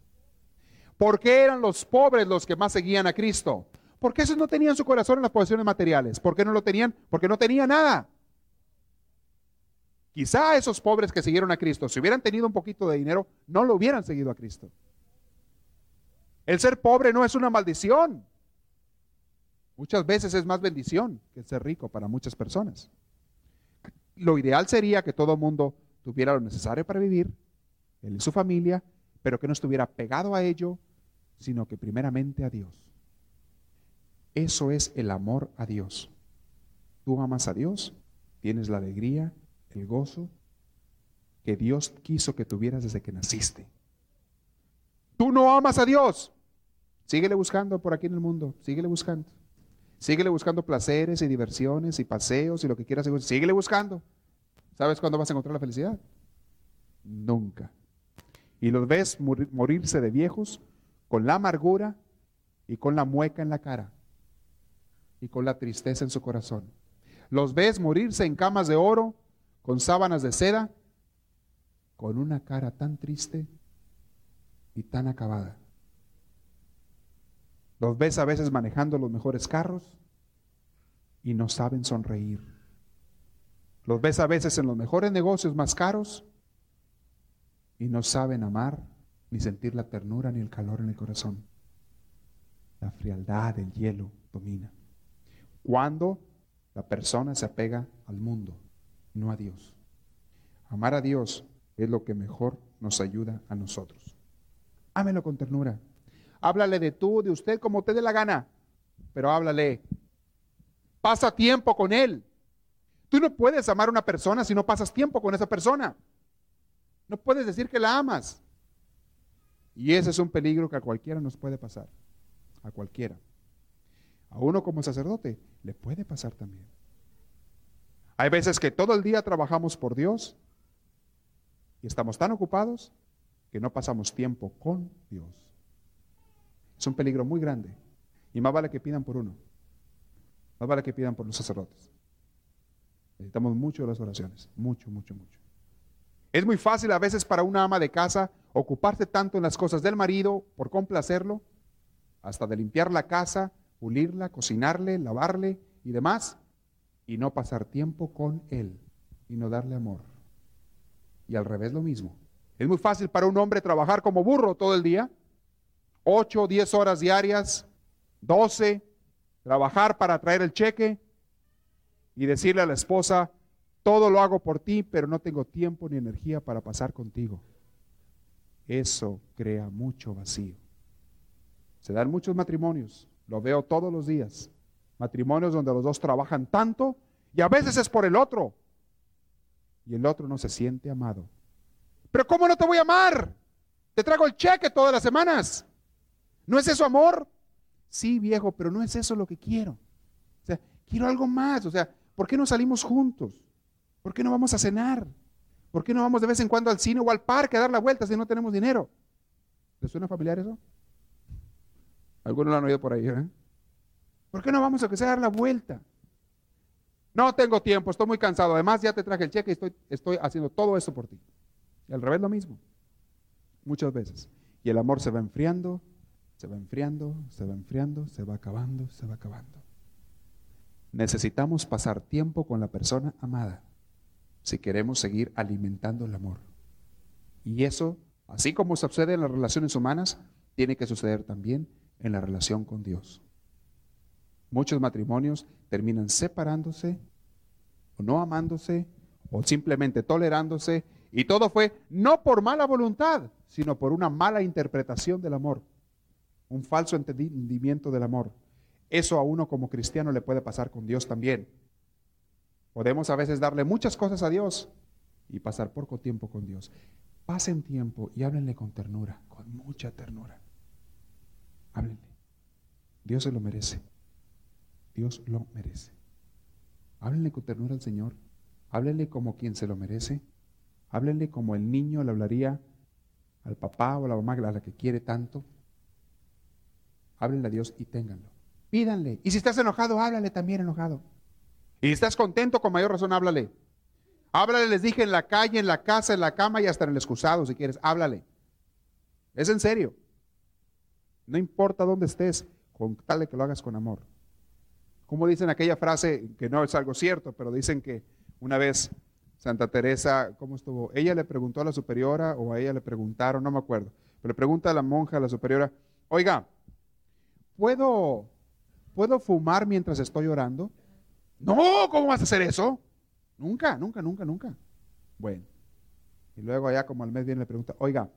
¿Por qué eran los pobres los que más seguían a Cristo? Porque esos no tenían su corazón en las posesiones materiales. ¿Por qué no lo tenían? Porque no tenían nada. Quizá esos pobres que siguieron a Cristo, si hubieran tenido un poquito de dinero, no lo hubieran seguido a Cristo. El ser pobre no es una maldición. Muchas veces es más bendición que el ser rico para muchas personas. Lo ideal sería que todo mundo tuviera lo necesario para vivir, él y su familia, pero que no estuviera pegado a ello, sino que primeramente a Dios. Eso es el amor a Dios. Tú amas a Dios, tienes la alegría, el gozo que Dios quiso que tuvieras desde que naciste. Tú no amas a Dios. Síguele buscando por aquí en el mundo, síguele buscando. Síguele buscando placeres y diversiones y paseos y lo que quieras. Síguele buscando. ¿Sabes cuándo vas a encontrar la felicidad? Nunca. Y los ves morirse de viejos con la amargura y con la mueca en la cara y con la tristeza en su corazón. Los ves morirse en camas de oro, con sábanas de seda, con una cara tan triste y tan acabada. Los ves a veces manejando los mejores carros y no saben sonreír. Los ves a veces en los mejores negocios más caros y no saben amar ni sentir la ternura ni el calor en el corazón. La frialdad, el hielo domina. Cuando la persona se apega al mundo, no a Dios. Amar a Dios es lo que mejor nos ayuda a nosotros. Ámelo con ternura. Háblale de tú, de usted, como te dé la gana, pero háblale. Pasa tiempo con él. Tú no puedes amar a una persona si no pasas tiempo con esa persona. No puedes decir que la amas. Y ese es un peligro que a cualquiera nos puede pasar. A cualquiera. A uno como sacerdote le puede pasar también. Hay veces que todo el día trabajamos por Dios y estamos tan ocupados que no pasamos tiempo con Dios. Es un peligro muy grande. Y más vale que pidan por uno. Más vale que pidan por los sacerdotes. Necesitamos mucho de las oraciones. Mucho, mucho, mucho. Es muy fácil a veces para una ama de casa ocuparse tanto en las cosas del marido por complacerlo, hasta de limpiar la casa, pulirla, cocinarle, lavarle y demás, y no pasar tiempo con él y no darle amor. Y al revés lo mismo. Es muy fácil para un hombre trabajar como burro todo el día 8, 10 horas diarias, 12, trabajar para traer el cheque y decirle a la esposa, todo lo hago por ti, pero no tengo tiempo ni energía para pasar contigo. Eso crea mucho vacío. Se dan muchos matrimonios, lo veo todos los días. Matrimonios donde los dos trabajan tanto y a veces es por el otro. Y el otro no se siente amado. Pero ¿cómo no te voy a amar? Te traigo el cheque todas las semanas. ¿No es eso amor? Sí, viejo, pero no es eso lo que quiero. O sea, quiero algo más. O sea, ¿por qué no salimos juntos? ¿Por qué no vamos a cenar? ¿Por qué no vamos de vez en cuando al cine o al parque a dar la vuelta si no tenemos dinero? ¿Les suena familiar eso? Algunos lo han oído por ahí, ¿eh? ¿Por qué no vamos a que sea dar la vuelta? No tengo tiempo, estoy muy cansado. Además, ya te traje el cheque y estoy, estoy haciendo todo eso por ti. Y al revés lo mismo. Muchas veces. Y el amor se va enfriando, se va enfriando, se va enfriando, se va acabando, se va acabando. Necesitamos pasar tiempo con la persona amada si queremos seguir alimentando el amor. Y eso, así como sucede en las relaciones humanas, tiene que suceder también en la relación con Dios. Muchos matrimonios terminan separándose o no amándose o simplemente tolerándose y todo fue no por mala voluntad, sino por una mala interpretación del amor un falso entendimiento del amor. Eso a uno como cristiano le puede pasar con Dios también. Podemos a veces darle muchas cosas a Dios y pasar poco tiempo con Dios. Pasen tiempo y háblenle con ternura, con mucha ternura. Háblenle. Dios se lo merece. Dios lo merece. Háblenle con ternura al Señor. Háblenle como quien se lo merece. Háblenle como el niño le hablaría al papá o a la mamá a la que quiere tanto háblenle a Dios y ténganlo. pídanle. Y si estás enojado, háblale también enojado. Y si estás contento, con mayor razón, háblale. Háblale, les dije, en la calle, en la casa, en la cama y hasta en el excusado, si quieres, háblale. Es en serio. No importa dónde estés, con tal de que lo hagas con amor. Como dicen aquella frase, que no es algo cierto, pero dicen que una vez Santa Teresa, ¿cómo estuvo? Ella le preguntó a la superiora o a ella le preguntaron, no me acuerdo, pero le pregunta a la monja, a la superiora, oiga, ¿puedo, ¿puedo fumar mientras estoy orando? No, ¿cómo vas a hacer eso? Nunca, nunca, nunca, nunca. Bueno. Y luego allá como al mes viene le pregunta, oiga,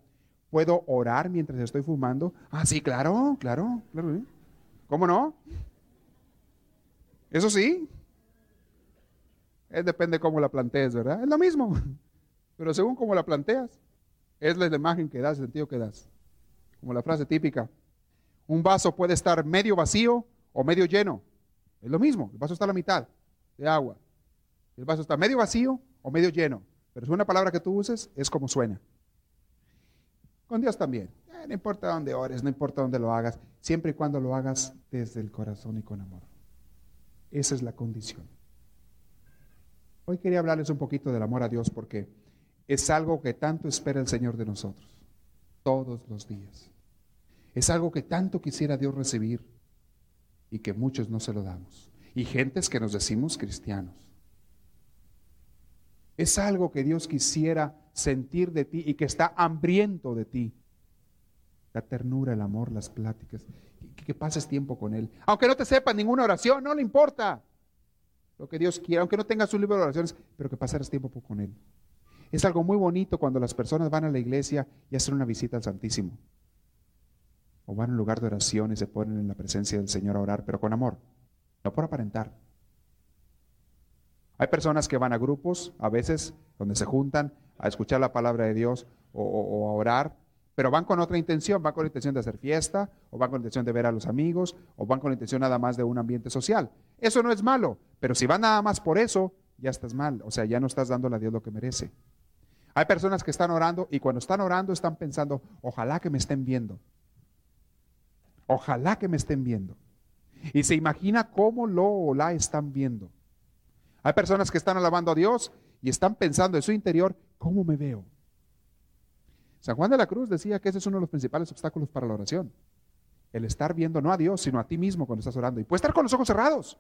¿puedo orar mientras estoy fumando? Ah, sí, claro, claro, claro. ¿Cómo no? Eso sí. Es depende cómo la plantees, ¿verdad? Es lo mismo. Pero según cómo la planteas, es la imagen que das, el sentido que das. Como la frase típica. Un vaso puede estar medio vacío o medio lleno. Es lo mismo. El vaso está a la mitad de agua. El vaso está medio vacío o medio lleno. Pero es una palabra que tú uses, es como suena. Con Dios también. Eh, no importa dónde ores, no importa dónde lo hagas, siempre y cuando lo hagas desde el corazón y con amor. Esa es la condición. Hoy quería hablarles un poquito del amor a Dios porque es algo que tanto espera el Señor de nosotros, todos los días. Es algo que tanto quisiera Dios recibir y que muchos no se lo damos. Y gentes que nos decimos cristianos. Es algo que Dios quisiera sentir de ti y que está hambriento de ti. La ternura, el amor, las pláticas, que, pases tiempo con Él. Aunque no te sepa ninguna oración, no le importa lo que Dios quiera, aunque no tengas un libro de oraciones, pero que pasaras tiempo con Él. Es algo muy bonito cuando las personas van a la iglesia y hacen una visita al Santísimo. O van a un lugar de oración y se ponen en la presencia del Señor a orar, pero con amor, no por aparentar. Hay personas que van a grupos, a veces, donde se juntan a escuchar la palabra de Dios o, o a orar, pero van con otra intención, van con la intención de hacer fiesta, o van con la intención de ver a los amigos, o van con la intención nada más de un ambiente social. Eso no es malo, pero si van nada más por eso, ya estás mal, o sea, ya no estás dándole a Dios lo que merece. Hay personas que están orando y cuando están orando están pensando, ojalá que me estén viendo. Ojalá que me estén viendo. Y se imagina cómo lo o la están viendo. Hay personas que están alabando a Dios y están pensando en su interior, ¿cómo me veo? San Juan de la Cruz decía que ese es uno de los principales obstáculos para la oración. El estar viendo no a Dios, sino a ti mismo cuando estás orando. Y puedes estar con los ojos cerrados,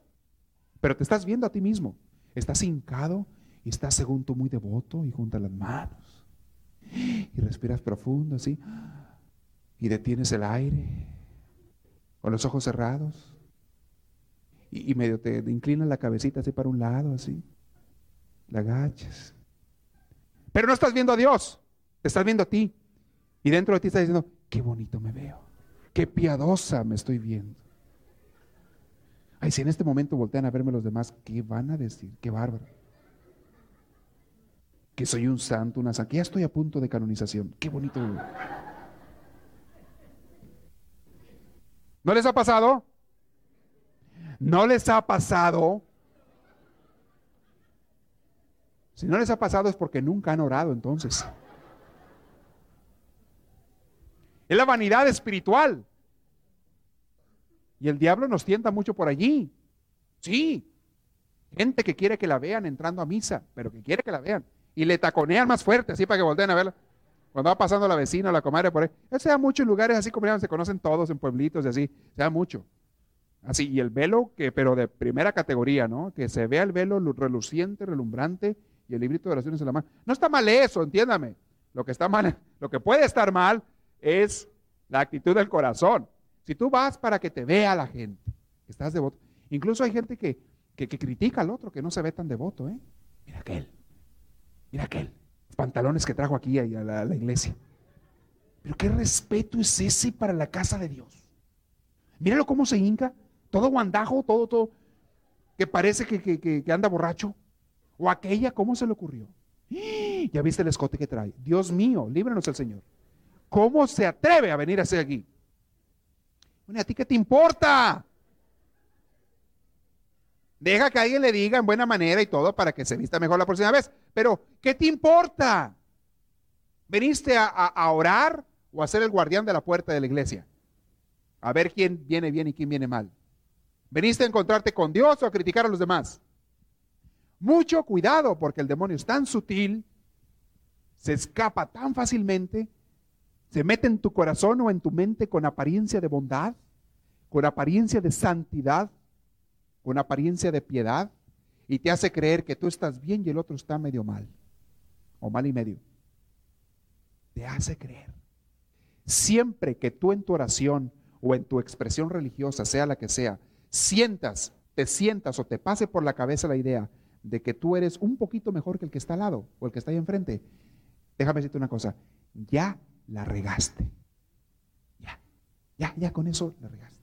pero te estás viendo a ti mismo. Estás hincado y estás según tú muy devoto y juntas las manos. Y respiras profundo así. Y detienes el aire con los ojos cerrados. Y, medio te, inclinas la cabecita así para un lado, así. La agachas. Pero no estás viendo a Dios, te estás viendo a ti. Y dentro de ti estás diciendo, qué bonito me veo. Qué piadosa me estoy viendo. Ay, si en este momento voltean a verme los demás, ¿qué van a decir? Qué bárbaro. Que soy un santo, una santa. Ya estoy a punto de canonización. Qué bonito. ¿No les ha pasado? ¿No les ha pasado? Si no les ha pasado es porque nunca han orado entonces. Es la vanidad espiritual. Y el diablo nos tienta mucho por allí. Sí. Gente que quiere que la vean entrando a misa, pero que quiere que la vean. Y le taconean más fuerte, así para que volteen a verla. Cuando va pasando la vecina o la comadre por ahí. Eso se da mucho en lugares así como se conocen todos en pueblitos y así. Se da mucho. Así, y el velo, que, pero de primera categoría, ¿no? Que se vea el velo reluciente, relumbrante y el librito de oraciones en la mano. No está mal eso, entiéndame. Lo que está mal, lo que puede estar mal es la actitud del corazón. Si tú vas para que te vea la gente, que estás devoto. Incluso hay gente que, que, critica al otro, que no se ve tan devoto, ¿eh? Mira aquel, mira aquel, pantalones que trajo aquí a la, a la iglesia. Pero qué respeto es ese para la casa de Dios. Míralo cómo se hinca, todo guandajo, todo, todo, que parece que, que, anda borracho. O aquella, ¿cómo se le ocurrió? Ya viste el escote que trae. Dios mío, líbranos el Señor. ¿Cómo se atreve a venir hacia aquí? Bueno, ¿a ti qué te importa? Deja que alguien le diga en buena manera y todo para que se vista mejor la próxima vez. Pero, ¿qué te importa? ¿Veniste a, a, orar o a ser el guardián de la puerta de la iglesia? A ver quién viene bien y quién viene mal. ¿Veniste a encontrarte con Dios o a criticar a los demás? Mucho cuidado porque el demonio es tan sutil, se escapa tan fácilmente, se mete en tu corazón o en tu mente con apariencia de bondad, con apariencia de santidad, con apariencia de piedad, y te hace creer que tú estás bien y el otro está medio mal, o mal y medio. Te hace creer. Siempre que tú en tu oración o en tu expresión religiosa, sea la que sea, sientas, te sientas o te pase por la cabeza la idea de que tú eres un poquito mejor que el que está al lado o el que está ahí enfrente, déjame decirte una cosa, ya la regaste. Ya, ya, ya con eso la regaste.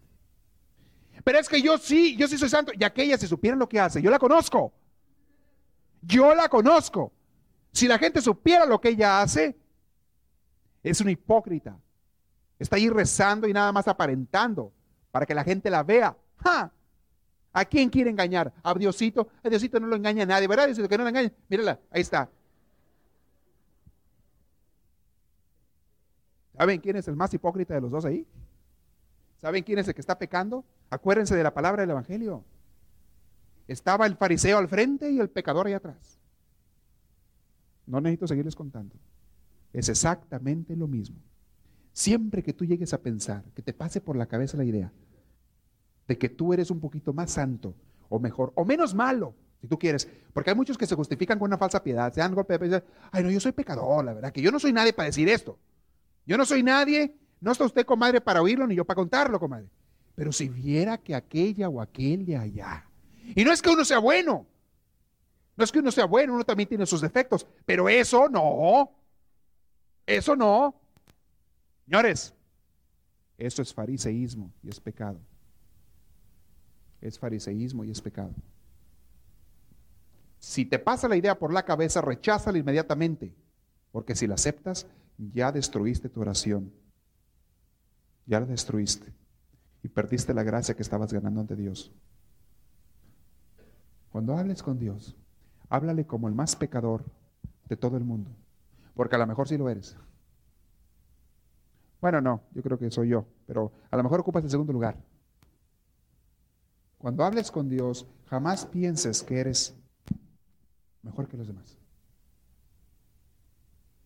Pero es que yo sí, yo sí soy santo. Y aquella, si supieran lo que hace, yo la conozco. Yo la conozco. Si la gente supiera lo que ella hace, es una hipócrita. Está ahí rezando y nada más aparentando para que la gente la vea. ¿A quién quiere engañar? ¿A Diosito? A Diosito no lo engaña a nadie, ¿verdad? Diosito que no lo engaña. Mírala, ahí está. ¿Saben quién es el más hipócrita de los dos ahí? ¿Saben quién es el que está pecando? Acuérdense de la palabra del Evangelio. Estaba el fariseo al frente y el pecador ahí atrás. No necesito seguirles contando. Es exactamente lo mismo. Siempre que tú llegues a pensar, que te pase por la cabeza la idea de que tú eres un poquito más santo o mejor o menos malo, si tú quieres, porque hay muchos que se justifican con una falsa piedad, se dan golpe de pecho, ay no, yo soy pecador, la verdad, que yo no soy nadie para decir esto. Yo no soy nadie, no está usted, comadre, para oírlo, ni yo para contarlo, comadre. Pero si viera que aquella o aquel de allá, y no es que uno sea bueno, no es que uno sea bueno, uno también tiene sus defectos, pero eso no, eso no. Señores, eso es fariseísmo y es pecado. Es fariseísmo y es pecado. Si te pasa la idea por la cabeza, recházala inmediatamente, porque si la aceptas, ya destruiste tu oración. Ya la destruiste y perdiste la gracia que estabas ganando ante Dios. Cuando hables con Dios, háblale como el más pecador de todo el mundo, porque a lo mejor sí lo eres. Bueno, no, yo creo que soy yo, pero a lo mejor ocupas el segundo lugar. Cuando hables con Dios, jamás pienses que eres mejor que los demás.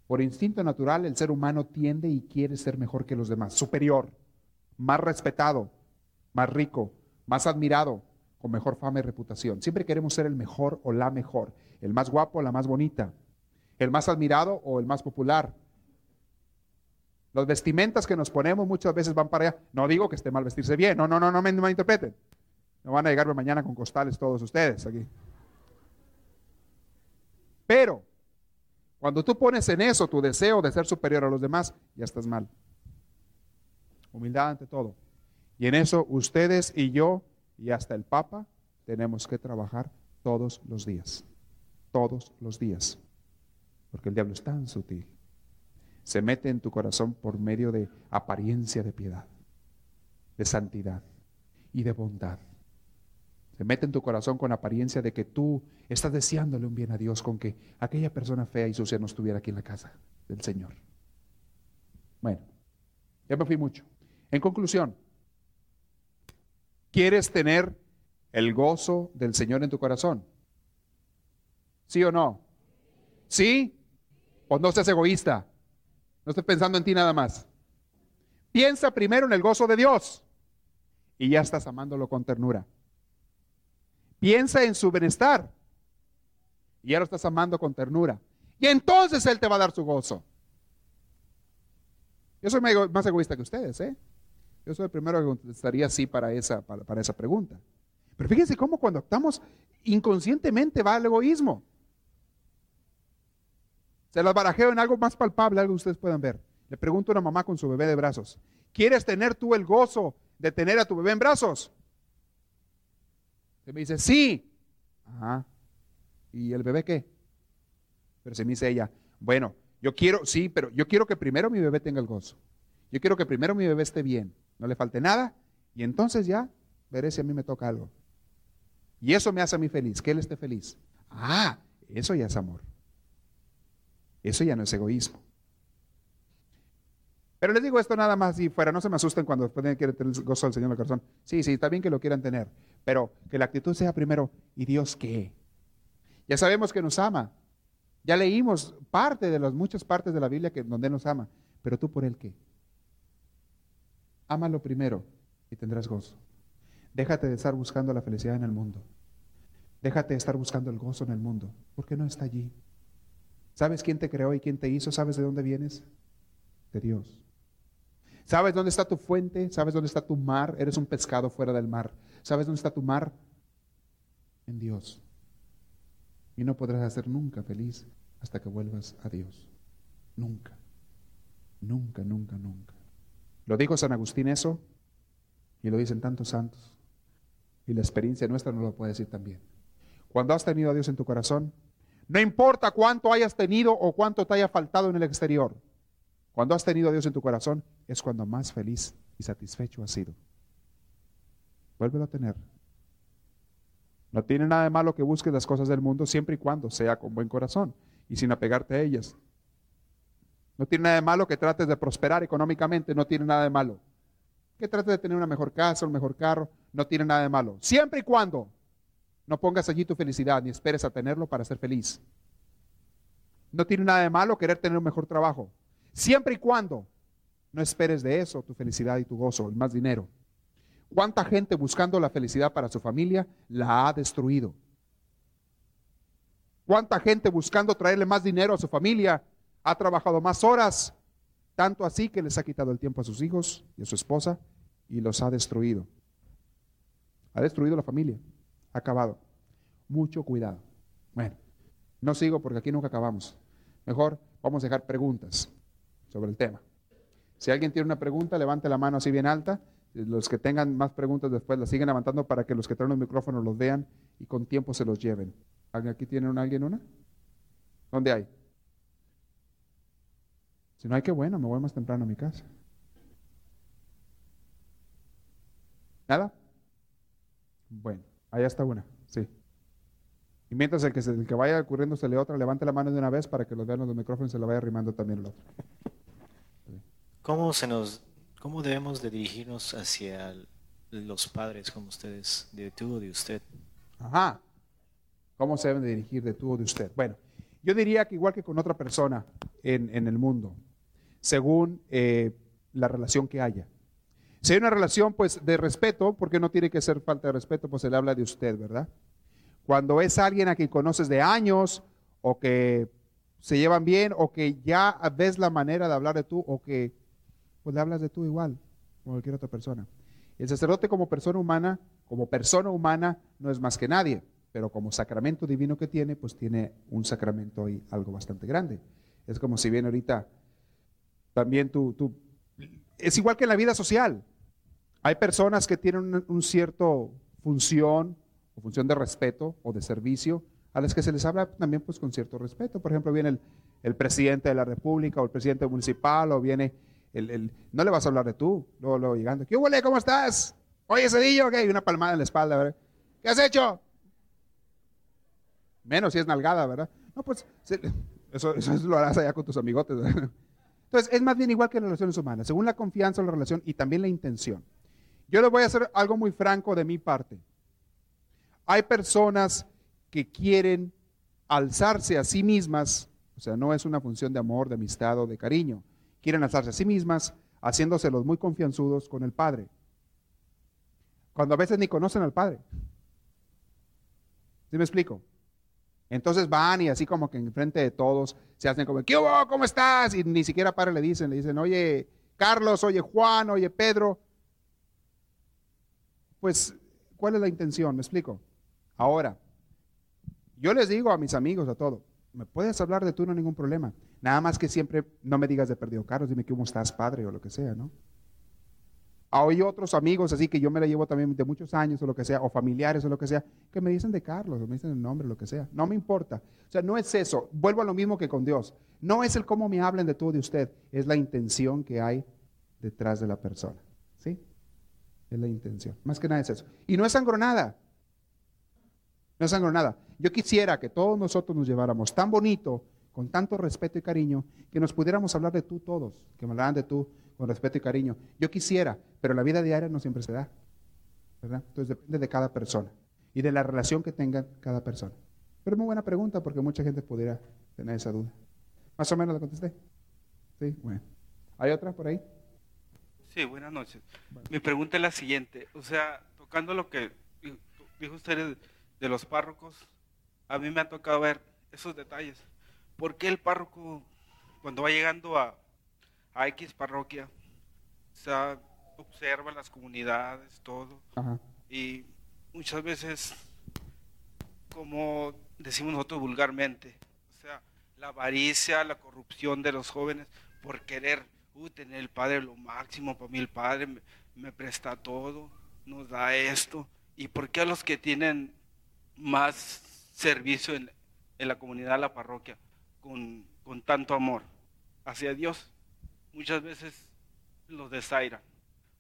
Por instinto natural, el ser humano tiende y quiere ser mejor que los demás, superior, más respetado, más rico, más admirado, con mejor fama y reputación. Siempre queremos ser el mejor o la mejor, el más guapo o la más bonita, el más admirado o el más popular, los vestimentas que nos ponemos muchas veces van para allá. No digo que esté mal vestirse bien. No, no, no, no me malinterpreten. No van a llegar mañana con costales todos ustedes aquí. Pero cuando tú pones en eso tu deseo de ser superior a los demás, ya estás mal. Humildad ante todo. Y en eso ustedes y yo y hasta el Papa tenemos que trabajar todos los días. Todos los días. Porque el diablo es tan sutil se mete en tu corazón por medio de apariencia de piedad, de santidad y de bondad. Se mete en tu corazón con apariencia de que tú estás deseándole un bien a Dios con que aquella persona fea y sucia no estuviera aquí en la casa del Señor. Bueno, ya me fui mucho. En conclusión, ¿quieres tener el gozo del Señor en tu corazón? ¿Sí o no? ¿Sí? ¿O no seas egoísta? No estoy pensando en ti nada más. Piensa primero en el gozo de Dios y ya estás amándolo con ternura. Piensa en su bienestar y lo estás amando con ternura. Y entonces Él te va a dar su gozo. Yo soy más egoísta que ustedes, ¿eh? Yo soy el primero que contestaría sí para esa, para, esa pregunta. Pero fíjense cómo cuando actuamos inconscientemente va el egoísmo. Se las barajeo en algo más palpable, algo que ustedes puedan ver. Le pregunto a una mamá con su bebé de brazos, ¿quieres tener tú el gozo de tener a tu bebé en brazos? Se me dice, sí. Ajá. ¿Y el bebé qué? Pero se me dice ella, bueno, yo quiero, sí, pero yo quiero que primero mi bebé tenga el gozo. Yo quiero que primero mi bebé esté bien, no le falte nada, y entonces ya veré si a mí me toca algo. Y eso me hace a mí feliz, que él esté feliz. Ah, eso ya es amor. Eso ya no es egoísmo. Pero les digo esto nada más y fuera, no se me asusten cuando después quieren tener gozo del Señor en el corazón. Sí, sí, está bien que lo quieran tener, pero que la actitud sea primero, ¿y Dios qué? Ya sabemos que nos ama. Ya leímos parte de las muchas partes de la Biblia que, donde nos ama, pero tú por Él qué? Ámalo primero y tendrás gozo. Déjate de estar buscando la felicidad en el mundo. Déjate de estar buscando el gozo en el mundo, porque no está allí. ¿Sabes quién te creó y quién te hizo? ¿Sabes de dónde vienes? De Dios. ¿Sabes dónde está tu fuente? ¿Sabes dónde está tu mar? Eres un pescado fuera del mar. ¿Sabes dónde está tu mar? En Dios. Y no podrás ser nunca feliz hasta que vuelvas a Dios. Nunca. Nunca, nunca, nunca. Lo dijo San Agustín eso y lo dicen tantos santos. Y la experiencia nuestra no lo puede decir también. Cuando has tenido a Dios en tu corazón, no importa cuánto hayas tenido o cuánto te haya faltado en el exterior, cuando has tenido a Dios en tu corazón, es cuando más feliz y satisfecho has sido. Vuélvelo a tener. No tiene nada de malo que busques las cosas del mundo siempre y cuando sea con buen corazón y sin apegarte a ellas. No tiene nada de malo que trates de prosperar económicamente, no tiene nada de malo. Que trates de tener una mejor casa, un mejor carro, no tiene nada de malo. Siempre y cuando no pongas allí tu felicidad ni esperes a tenerlo para ser feliz. No tiene nada de malo querer tener un mejor trabajo. Siempre y cuando no esperes de eso tu felicidad y tu gozo, el más dinero. ¿Cuánta gente buscando la felicidad para su familia la ha destruido? ¿Cuánta gente buscando traerle más dinero a su familia ha trabajado más horas? Tanto así que les ha quitado el tiempo a sus hijos y a su esposa y los ha destruido. Ha destruido la familia. Ha acabado. Mucho cuidado. Bueno, no sigo porque aquí nunca acabamos. Mejor vamos a dejar preguntas sobre el tema. Si alguien tiene una pregunta, levante la mano así bien alta. Los que tengan más preguntas después las siguen levantando para que los que traen los micrófonos los vean y con tiempo se los lleven. ¿Alguien aquí tiene una, alguien una? ¿Dónde hay? Si no hay, qué bueno, me voy más temprano a mi casa. ¿Nada? Bueno, allá está una, sí. Y mientras el que, se, el que vaya ocurriéndosele otra, levante la mano de una vez para que los vean los micrófonos y se la vaya arrimando también el otro. ¿Cómo, se nos, ¿Cómo debemos de dirigirnos hacia los padres como ustedes, de tú o de usted? Ajá. ¿Cómo se deben de dirigir de tú o de usted? Bueno, yo diría que igual que con otra persona en, en el mundo, según eh, la relación que haya. Si hay una relación pues de respeto, porque no tiene que ser falta de respeto, pues se le habla de usted, ¿verdad? Cuando es alguien a quien conoces de años o que se llevan bien o que ya ves la manera de hablar de tú o que pues le hablas de tú igual como cualquier otra persona. El sacerdote como persona humana, como persona humana no es más que nadie, pero como sacramento divino que tiene, pues tiene un sacramento y algo bastante grande. Es como si viene ahorita también tú, tú, es igual que en la vida social. Hay personas que tienen un, cierto función o función de respeto o de servicio a las que se les habla también pues con cierto respeto. Por ejemplo, viene el, presidente de la república o el presidente municipal o viene no le vas a hablar de tú, luego, luego llegando. ¿Qué huele? ¿Cómo estás? Oye, Cedillo. Y una palmada en la espalda, ¿verdad? ¿Qué has hecho? Menos si es nalgada, ¿verdad? No, pues eso, eso lo harás allá con tus amigotes. Entonces, es más bien igual que en relaciones humanas, según la confianza en la relación y también la intención. Yo les voy a hacer algo muy franco de mi parte. Hay personas que quieren alzarse a sí mismas, o sea, no es una función de amor, de amistad o de cariño, quieren alzarse a sí mismas haciéndoselos muy confianzudos con el Padre, cuando a veces ni conocen al Padre. ¿Sí me explico? Entonces van y así como que en frente de todos se hacen como, ¿qué hubo? ¿Cómo estás? Y ni siquiera para le dicen, le dicen, oye Carlos, oye Juan, oye Pedro. Pues, ¿cuál es la intención? ¿Me explico? Ahora, yo les digo a mis amigos, a todo, me puedes hablar de tú, no hay ningún problema. Nada más que siempre no me digas de perdido Carlos, dime cómo estás, padre, o lo que sea, ¿no? Hay otros amigos, así que yo me la llevo también de muchos años o lo que sea, o familiares o lo que sea, que me dicen de Carlos, o me dicen el nombre, lo que sea. No me importa. O sea, no es eso. Vuelvo a lo mismo que con Dios. No es el cómo me hablen de tú de usted, es la intención que hay detrás de la persona. ¿Sí? Es la intención. Más que nada es eso. Y no es sangronada. No es sangronada. Yo quisiera que todos nosotros nos lleváramos tan bonito, con tanto respeto y cariño, que nos pudiéramos hablar de tú todos, que me hablaran de tú con respeto y cariño. Yo quisiera, pero la vida diaria no siempre se da. ¿verdad? Entonces depende de cada persona y de la relación que tenga cada persona. Pero es muy buena pregunta porque mucha gente pudiera tener esa duda. ¿Más o menos la contesté? Sí, bueno. ¿Hay otra por ahí? Sí, buenas noches. Mi pregunta es la siguiente. O sea, tocando lo que dijo usted de los párrocos, a mí me ha tocado ver esos detalles. ¿Por qué el párroco, cuando va llegando a, a X parroquia, o sea, observa las comunidades, todo, y muchas veces, como decimos nosotros vulgarmente, o sea, la avaricia, la corrupción de los jóvenes por querer uh, tener el padre lo máximo, para mí el padre me, presta todo, nos da esto, y por qué a los que tienen más servicio en, en la comunidad, la parroquia, con, con tanto amor hacia Dios, muchas veces los desairan.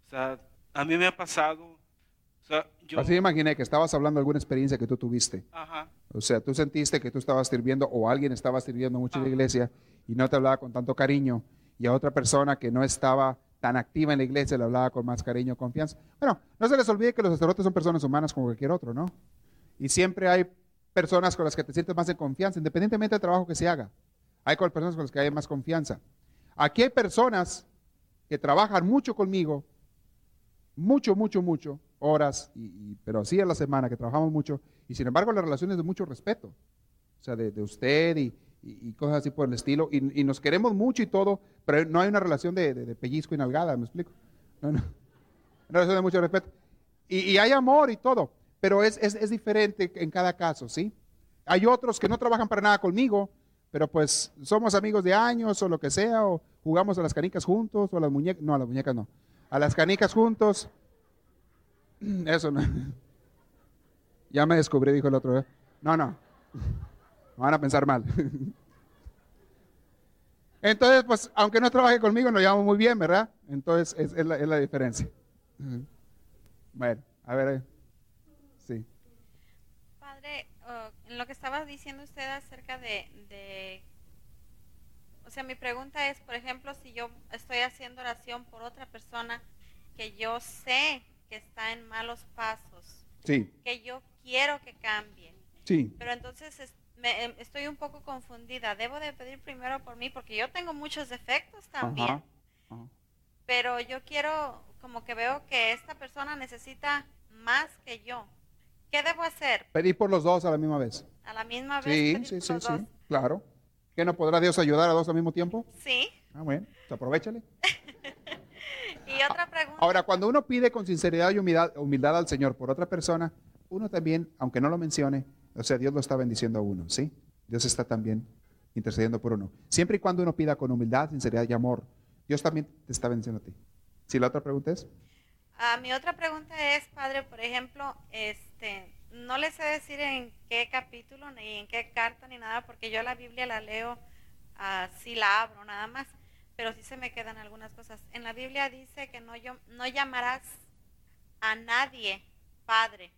O sea, a mí me ha pasado. O sea, yo... Así imaginé que estabas hablando de alguna experiencia que tú tuviste. Ajá. O sea, tú sentiste que tú estabas sirviendo o alguien estaba sirviendo mucho en la iglesia y no te hablaba con tanto cariño y a otra persona que no estaba tan activa en la iglesia le hablaba con más cariño, confianza. Bueno, no se les olvide que los sacerdotes son personas humanas como cualquier otro, ¿no? Y siempre hay personas con las que te sientes más en confianza, independientemente del trabajo que se haga. Hay personas con las que hay más confianza. Aquí hay personas que trabajan mucho conmigo, mucho, mucho, mucho, horas, y, pero así a la semana, que trabajamos mucho, y sin embargo la relación es de mucho respeto. O sea, de, usted y, cosas así por el estilo, y, nos queremos mucho y todo, pero no hay una relación de, pellizco y nalgada, ¿me explico? No, no. Una relación de mucho respeto. Y, hay amor y todo, pero es, es diferente en cada caso, ¿sí? Hay otros que no trabajan para nada conmigo, pero pues somos amigos de años o lo que sea, o jugamos a las canicas juntos, o a las muñecas, no, a las muñecas no, a las canicas juntos. Eso no. Ya me descubrí, dijo el otro. ¿eh? No, no. Van a pensar mal. Entonces, pues, aunque no trabaje conmigo, nos llevamos muy bien, ¿verdad? Entonces, es, la, es la, diferencia. Bueno, a ver. Sí. Padre, en lo que estaba diciendo usted acerca de, o sea, mi pregunta es, por ejemplo, si yo estoy haciendo oración por otra persona que yo sé que está en malos pasos, sí. que yo quiero que cambie, sí. pero entonces em, estoy un poco confundida. Debo de pedir primero por mí porque yo tengo muchos defectos también, pero yo quiero, como que veo que esta persona necesita más que yo. ¿Qué debo hacer? Pedir por los dos a la misma vez. A la misma vez. Sí, sí, sí, sí, claro. ¿Qué no podrá Dios ayudar a dos al mismo tiempo? Sí. Ah, bueno, pues aprovechale. y otra pregunta. Ahora, cuando uno pide con sinceridad y humildad, humildad al Señor por otra persona, uno también, aunque no lo mencione, o sea, Dios lo está bendiciendo a uno, ¿sí? Dios está también intercediendo por uno. Siempre y cuando uno pida con humildad, sinceridad y amor, Dios también te está bendiciendo a ti. ¿Sí la otra pregunta es? Ah, mi otra pregunta es, padre, por ejemplo, este, no le sé decir en qué capítulo ni en qué carta ni nada, porque yo la Biblia la leo, así la abro nada más, pero sí se me quedan algunas cosas. En la Biblia dice que no, yo, no llamarás a nadie padre,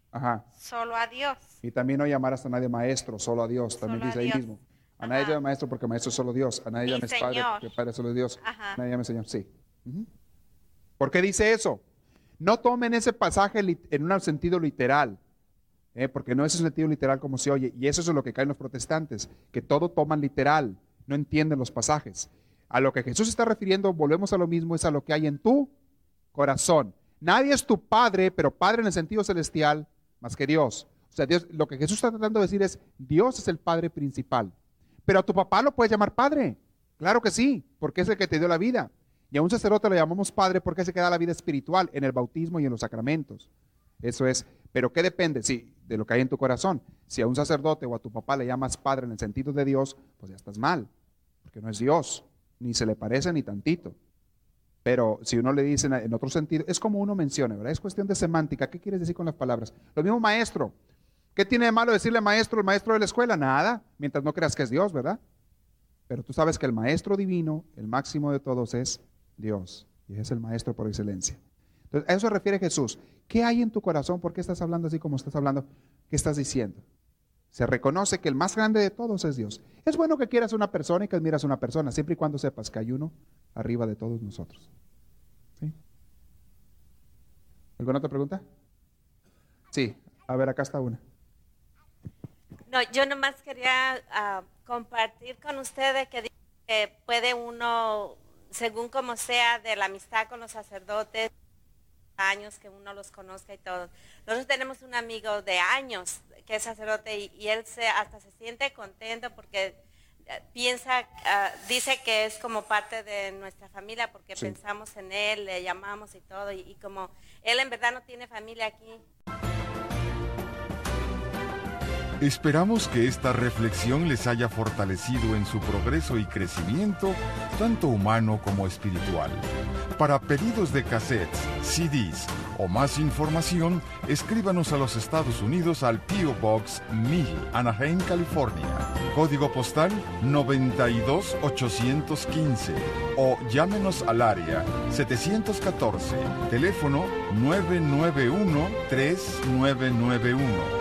solo a Dios. Y también no llamarás a nadie maestro, solo a Dios, también dice ahí mismo. A nadie llama maestro porque maestro es solo Dios, a nadie llames padre porque padre es solo Dios, a nadie llame Señor, sí. ¿Por qué dice eso? No tomen ese pasaje en un sentido literal, ¿eh? porque no es un sentido literal como se oye, y eso es lo que caen los protestantes, que todo toman literal, no entienden los pasajes. A lo que Jesús está refiriendo, volvemos a lo mismo, es a lo que hay en tu corazón. Nadie es tu padre, pero padre en el sentido celestial, más que Dios. O sea, Dios, lo que Jesús está tratando de decir es, Dios es el padre principal. Pero a tu papá lo puedes llamar padre. Claro que sí, porque es el que te dio la vida. Y a un sacerdote le llamamos padre porque se queda la vida espiritual en el bautismo y en los sacramentos. Eso es. Pero ¿qué depende? Sí, de lo que hay en tu corazón. Si a un sacerdote o a tu papá le llamas padre en el sentido de Dios, pues ya estás mal, porque no es Dios, ni se le parece ni tantito. Pero si uno le dice en otro sentido, es como uno menciona, ¿verdad? Es cuestión de semántica. ¿Qué quieres decir con las palabras? Lo mismo maestro. ¿Qué tiene de malo decirle maestro, el maestro de la escuela? Nada, mientras no creas que es Dios, ¿verdad? Pero tú sabes que el maestro divino, el máximo de todos, es Dios. Y es el maestro por excelencia. Entonces, a eso se refiere Jesús. ¿Qué hay en tu corazón? ¿Por qué estás hablando así como estás hablando? ¿Qué estás diciendo? Se reconoce que el más grande de todos es Dios. Es bueno que quieras una persona y que admiras una persona, siempre y cuando sepas que hay uno arriba de todos nosotros. ¿Alguna otra pregunta? Sí, a ver, acá está una. No, yo nomás quería ah, compartir con ustedes que puede uno, según como sea, de la amistad con los sacerdotes, años que uno los conozca y todo. Nosotros tenemos un amigo de años que es sacerdote y, y él se, hasta se siente contento porque eh, piensa, ah, dice que es como parte de nuestra familia porque Sí. pensamos en él, le llamamos y todo, y, y como él en verdad no tiene familia aquí. Esperamos que esta reflexión les haya fortalecido en su progreso y crecimiento, tanto humano como espiritual. Para pedidos de cassettes, CDs o más información, escríbanos a los Estados Unidos al P.O. Box 1000, Anaheim, California. Código postal 92815 o llámenos al área 714, teléfono 991-3991.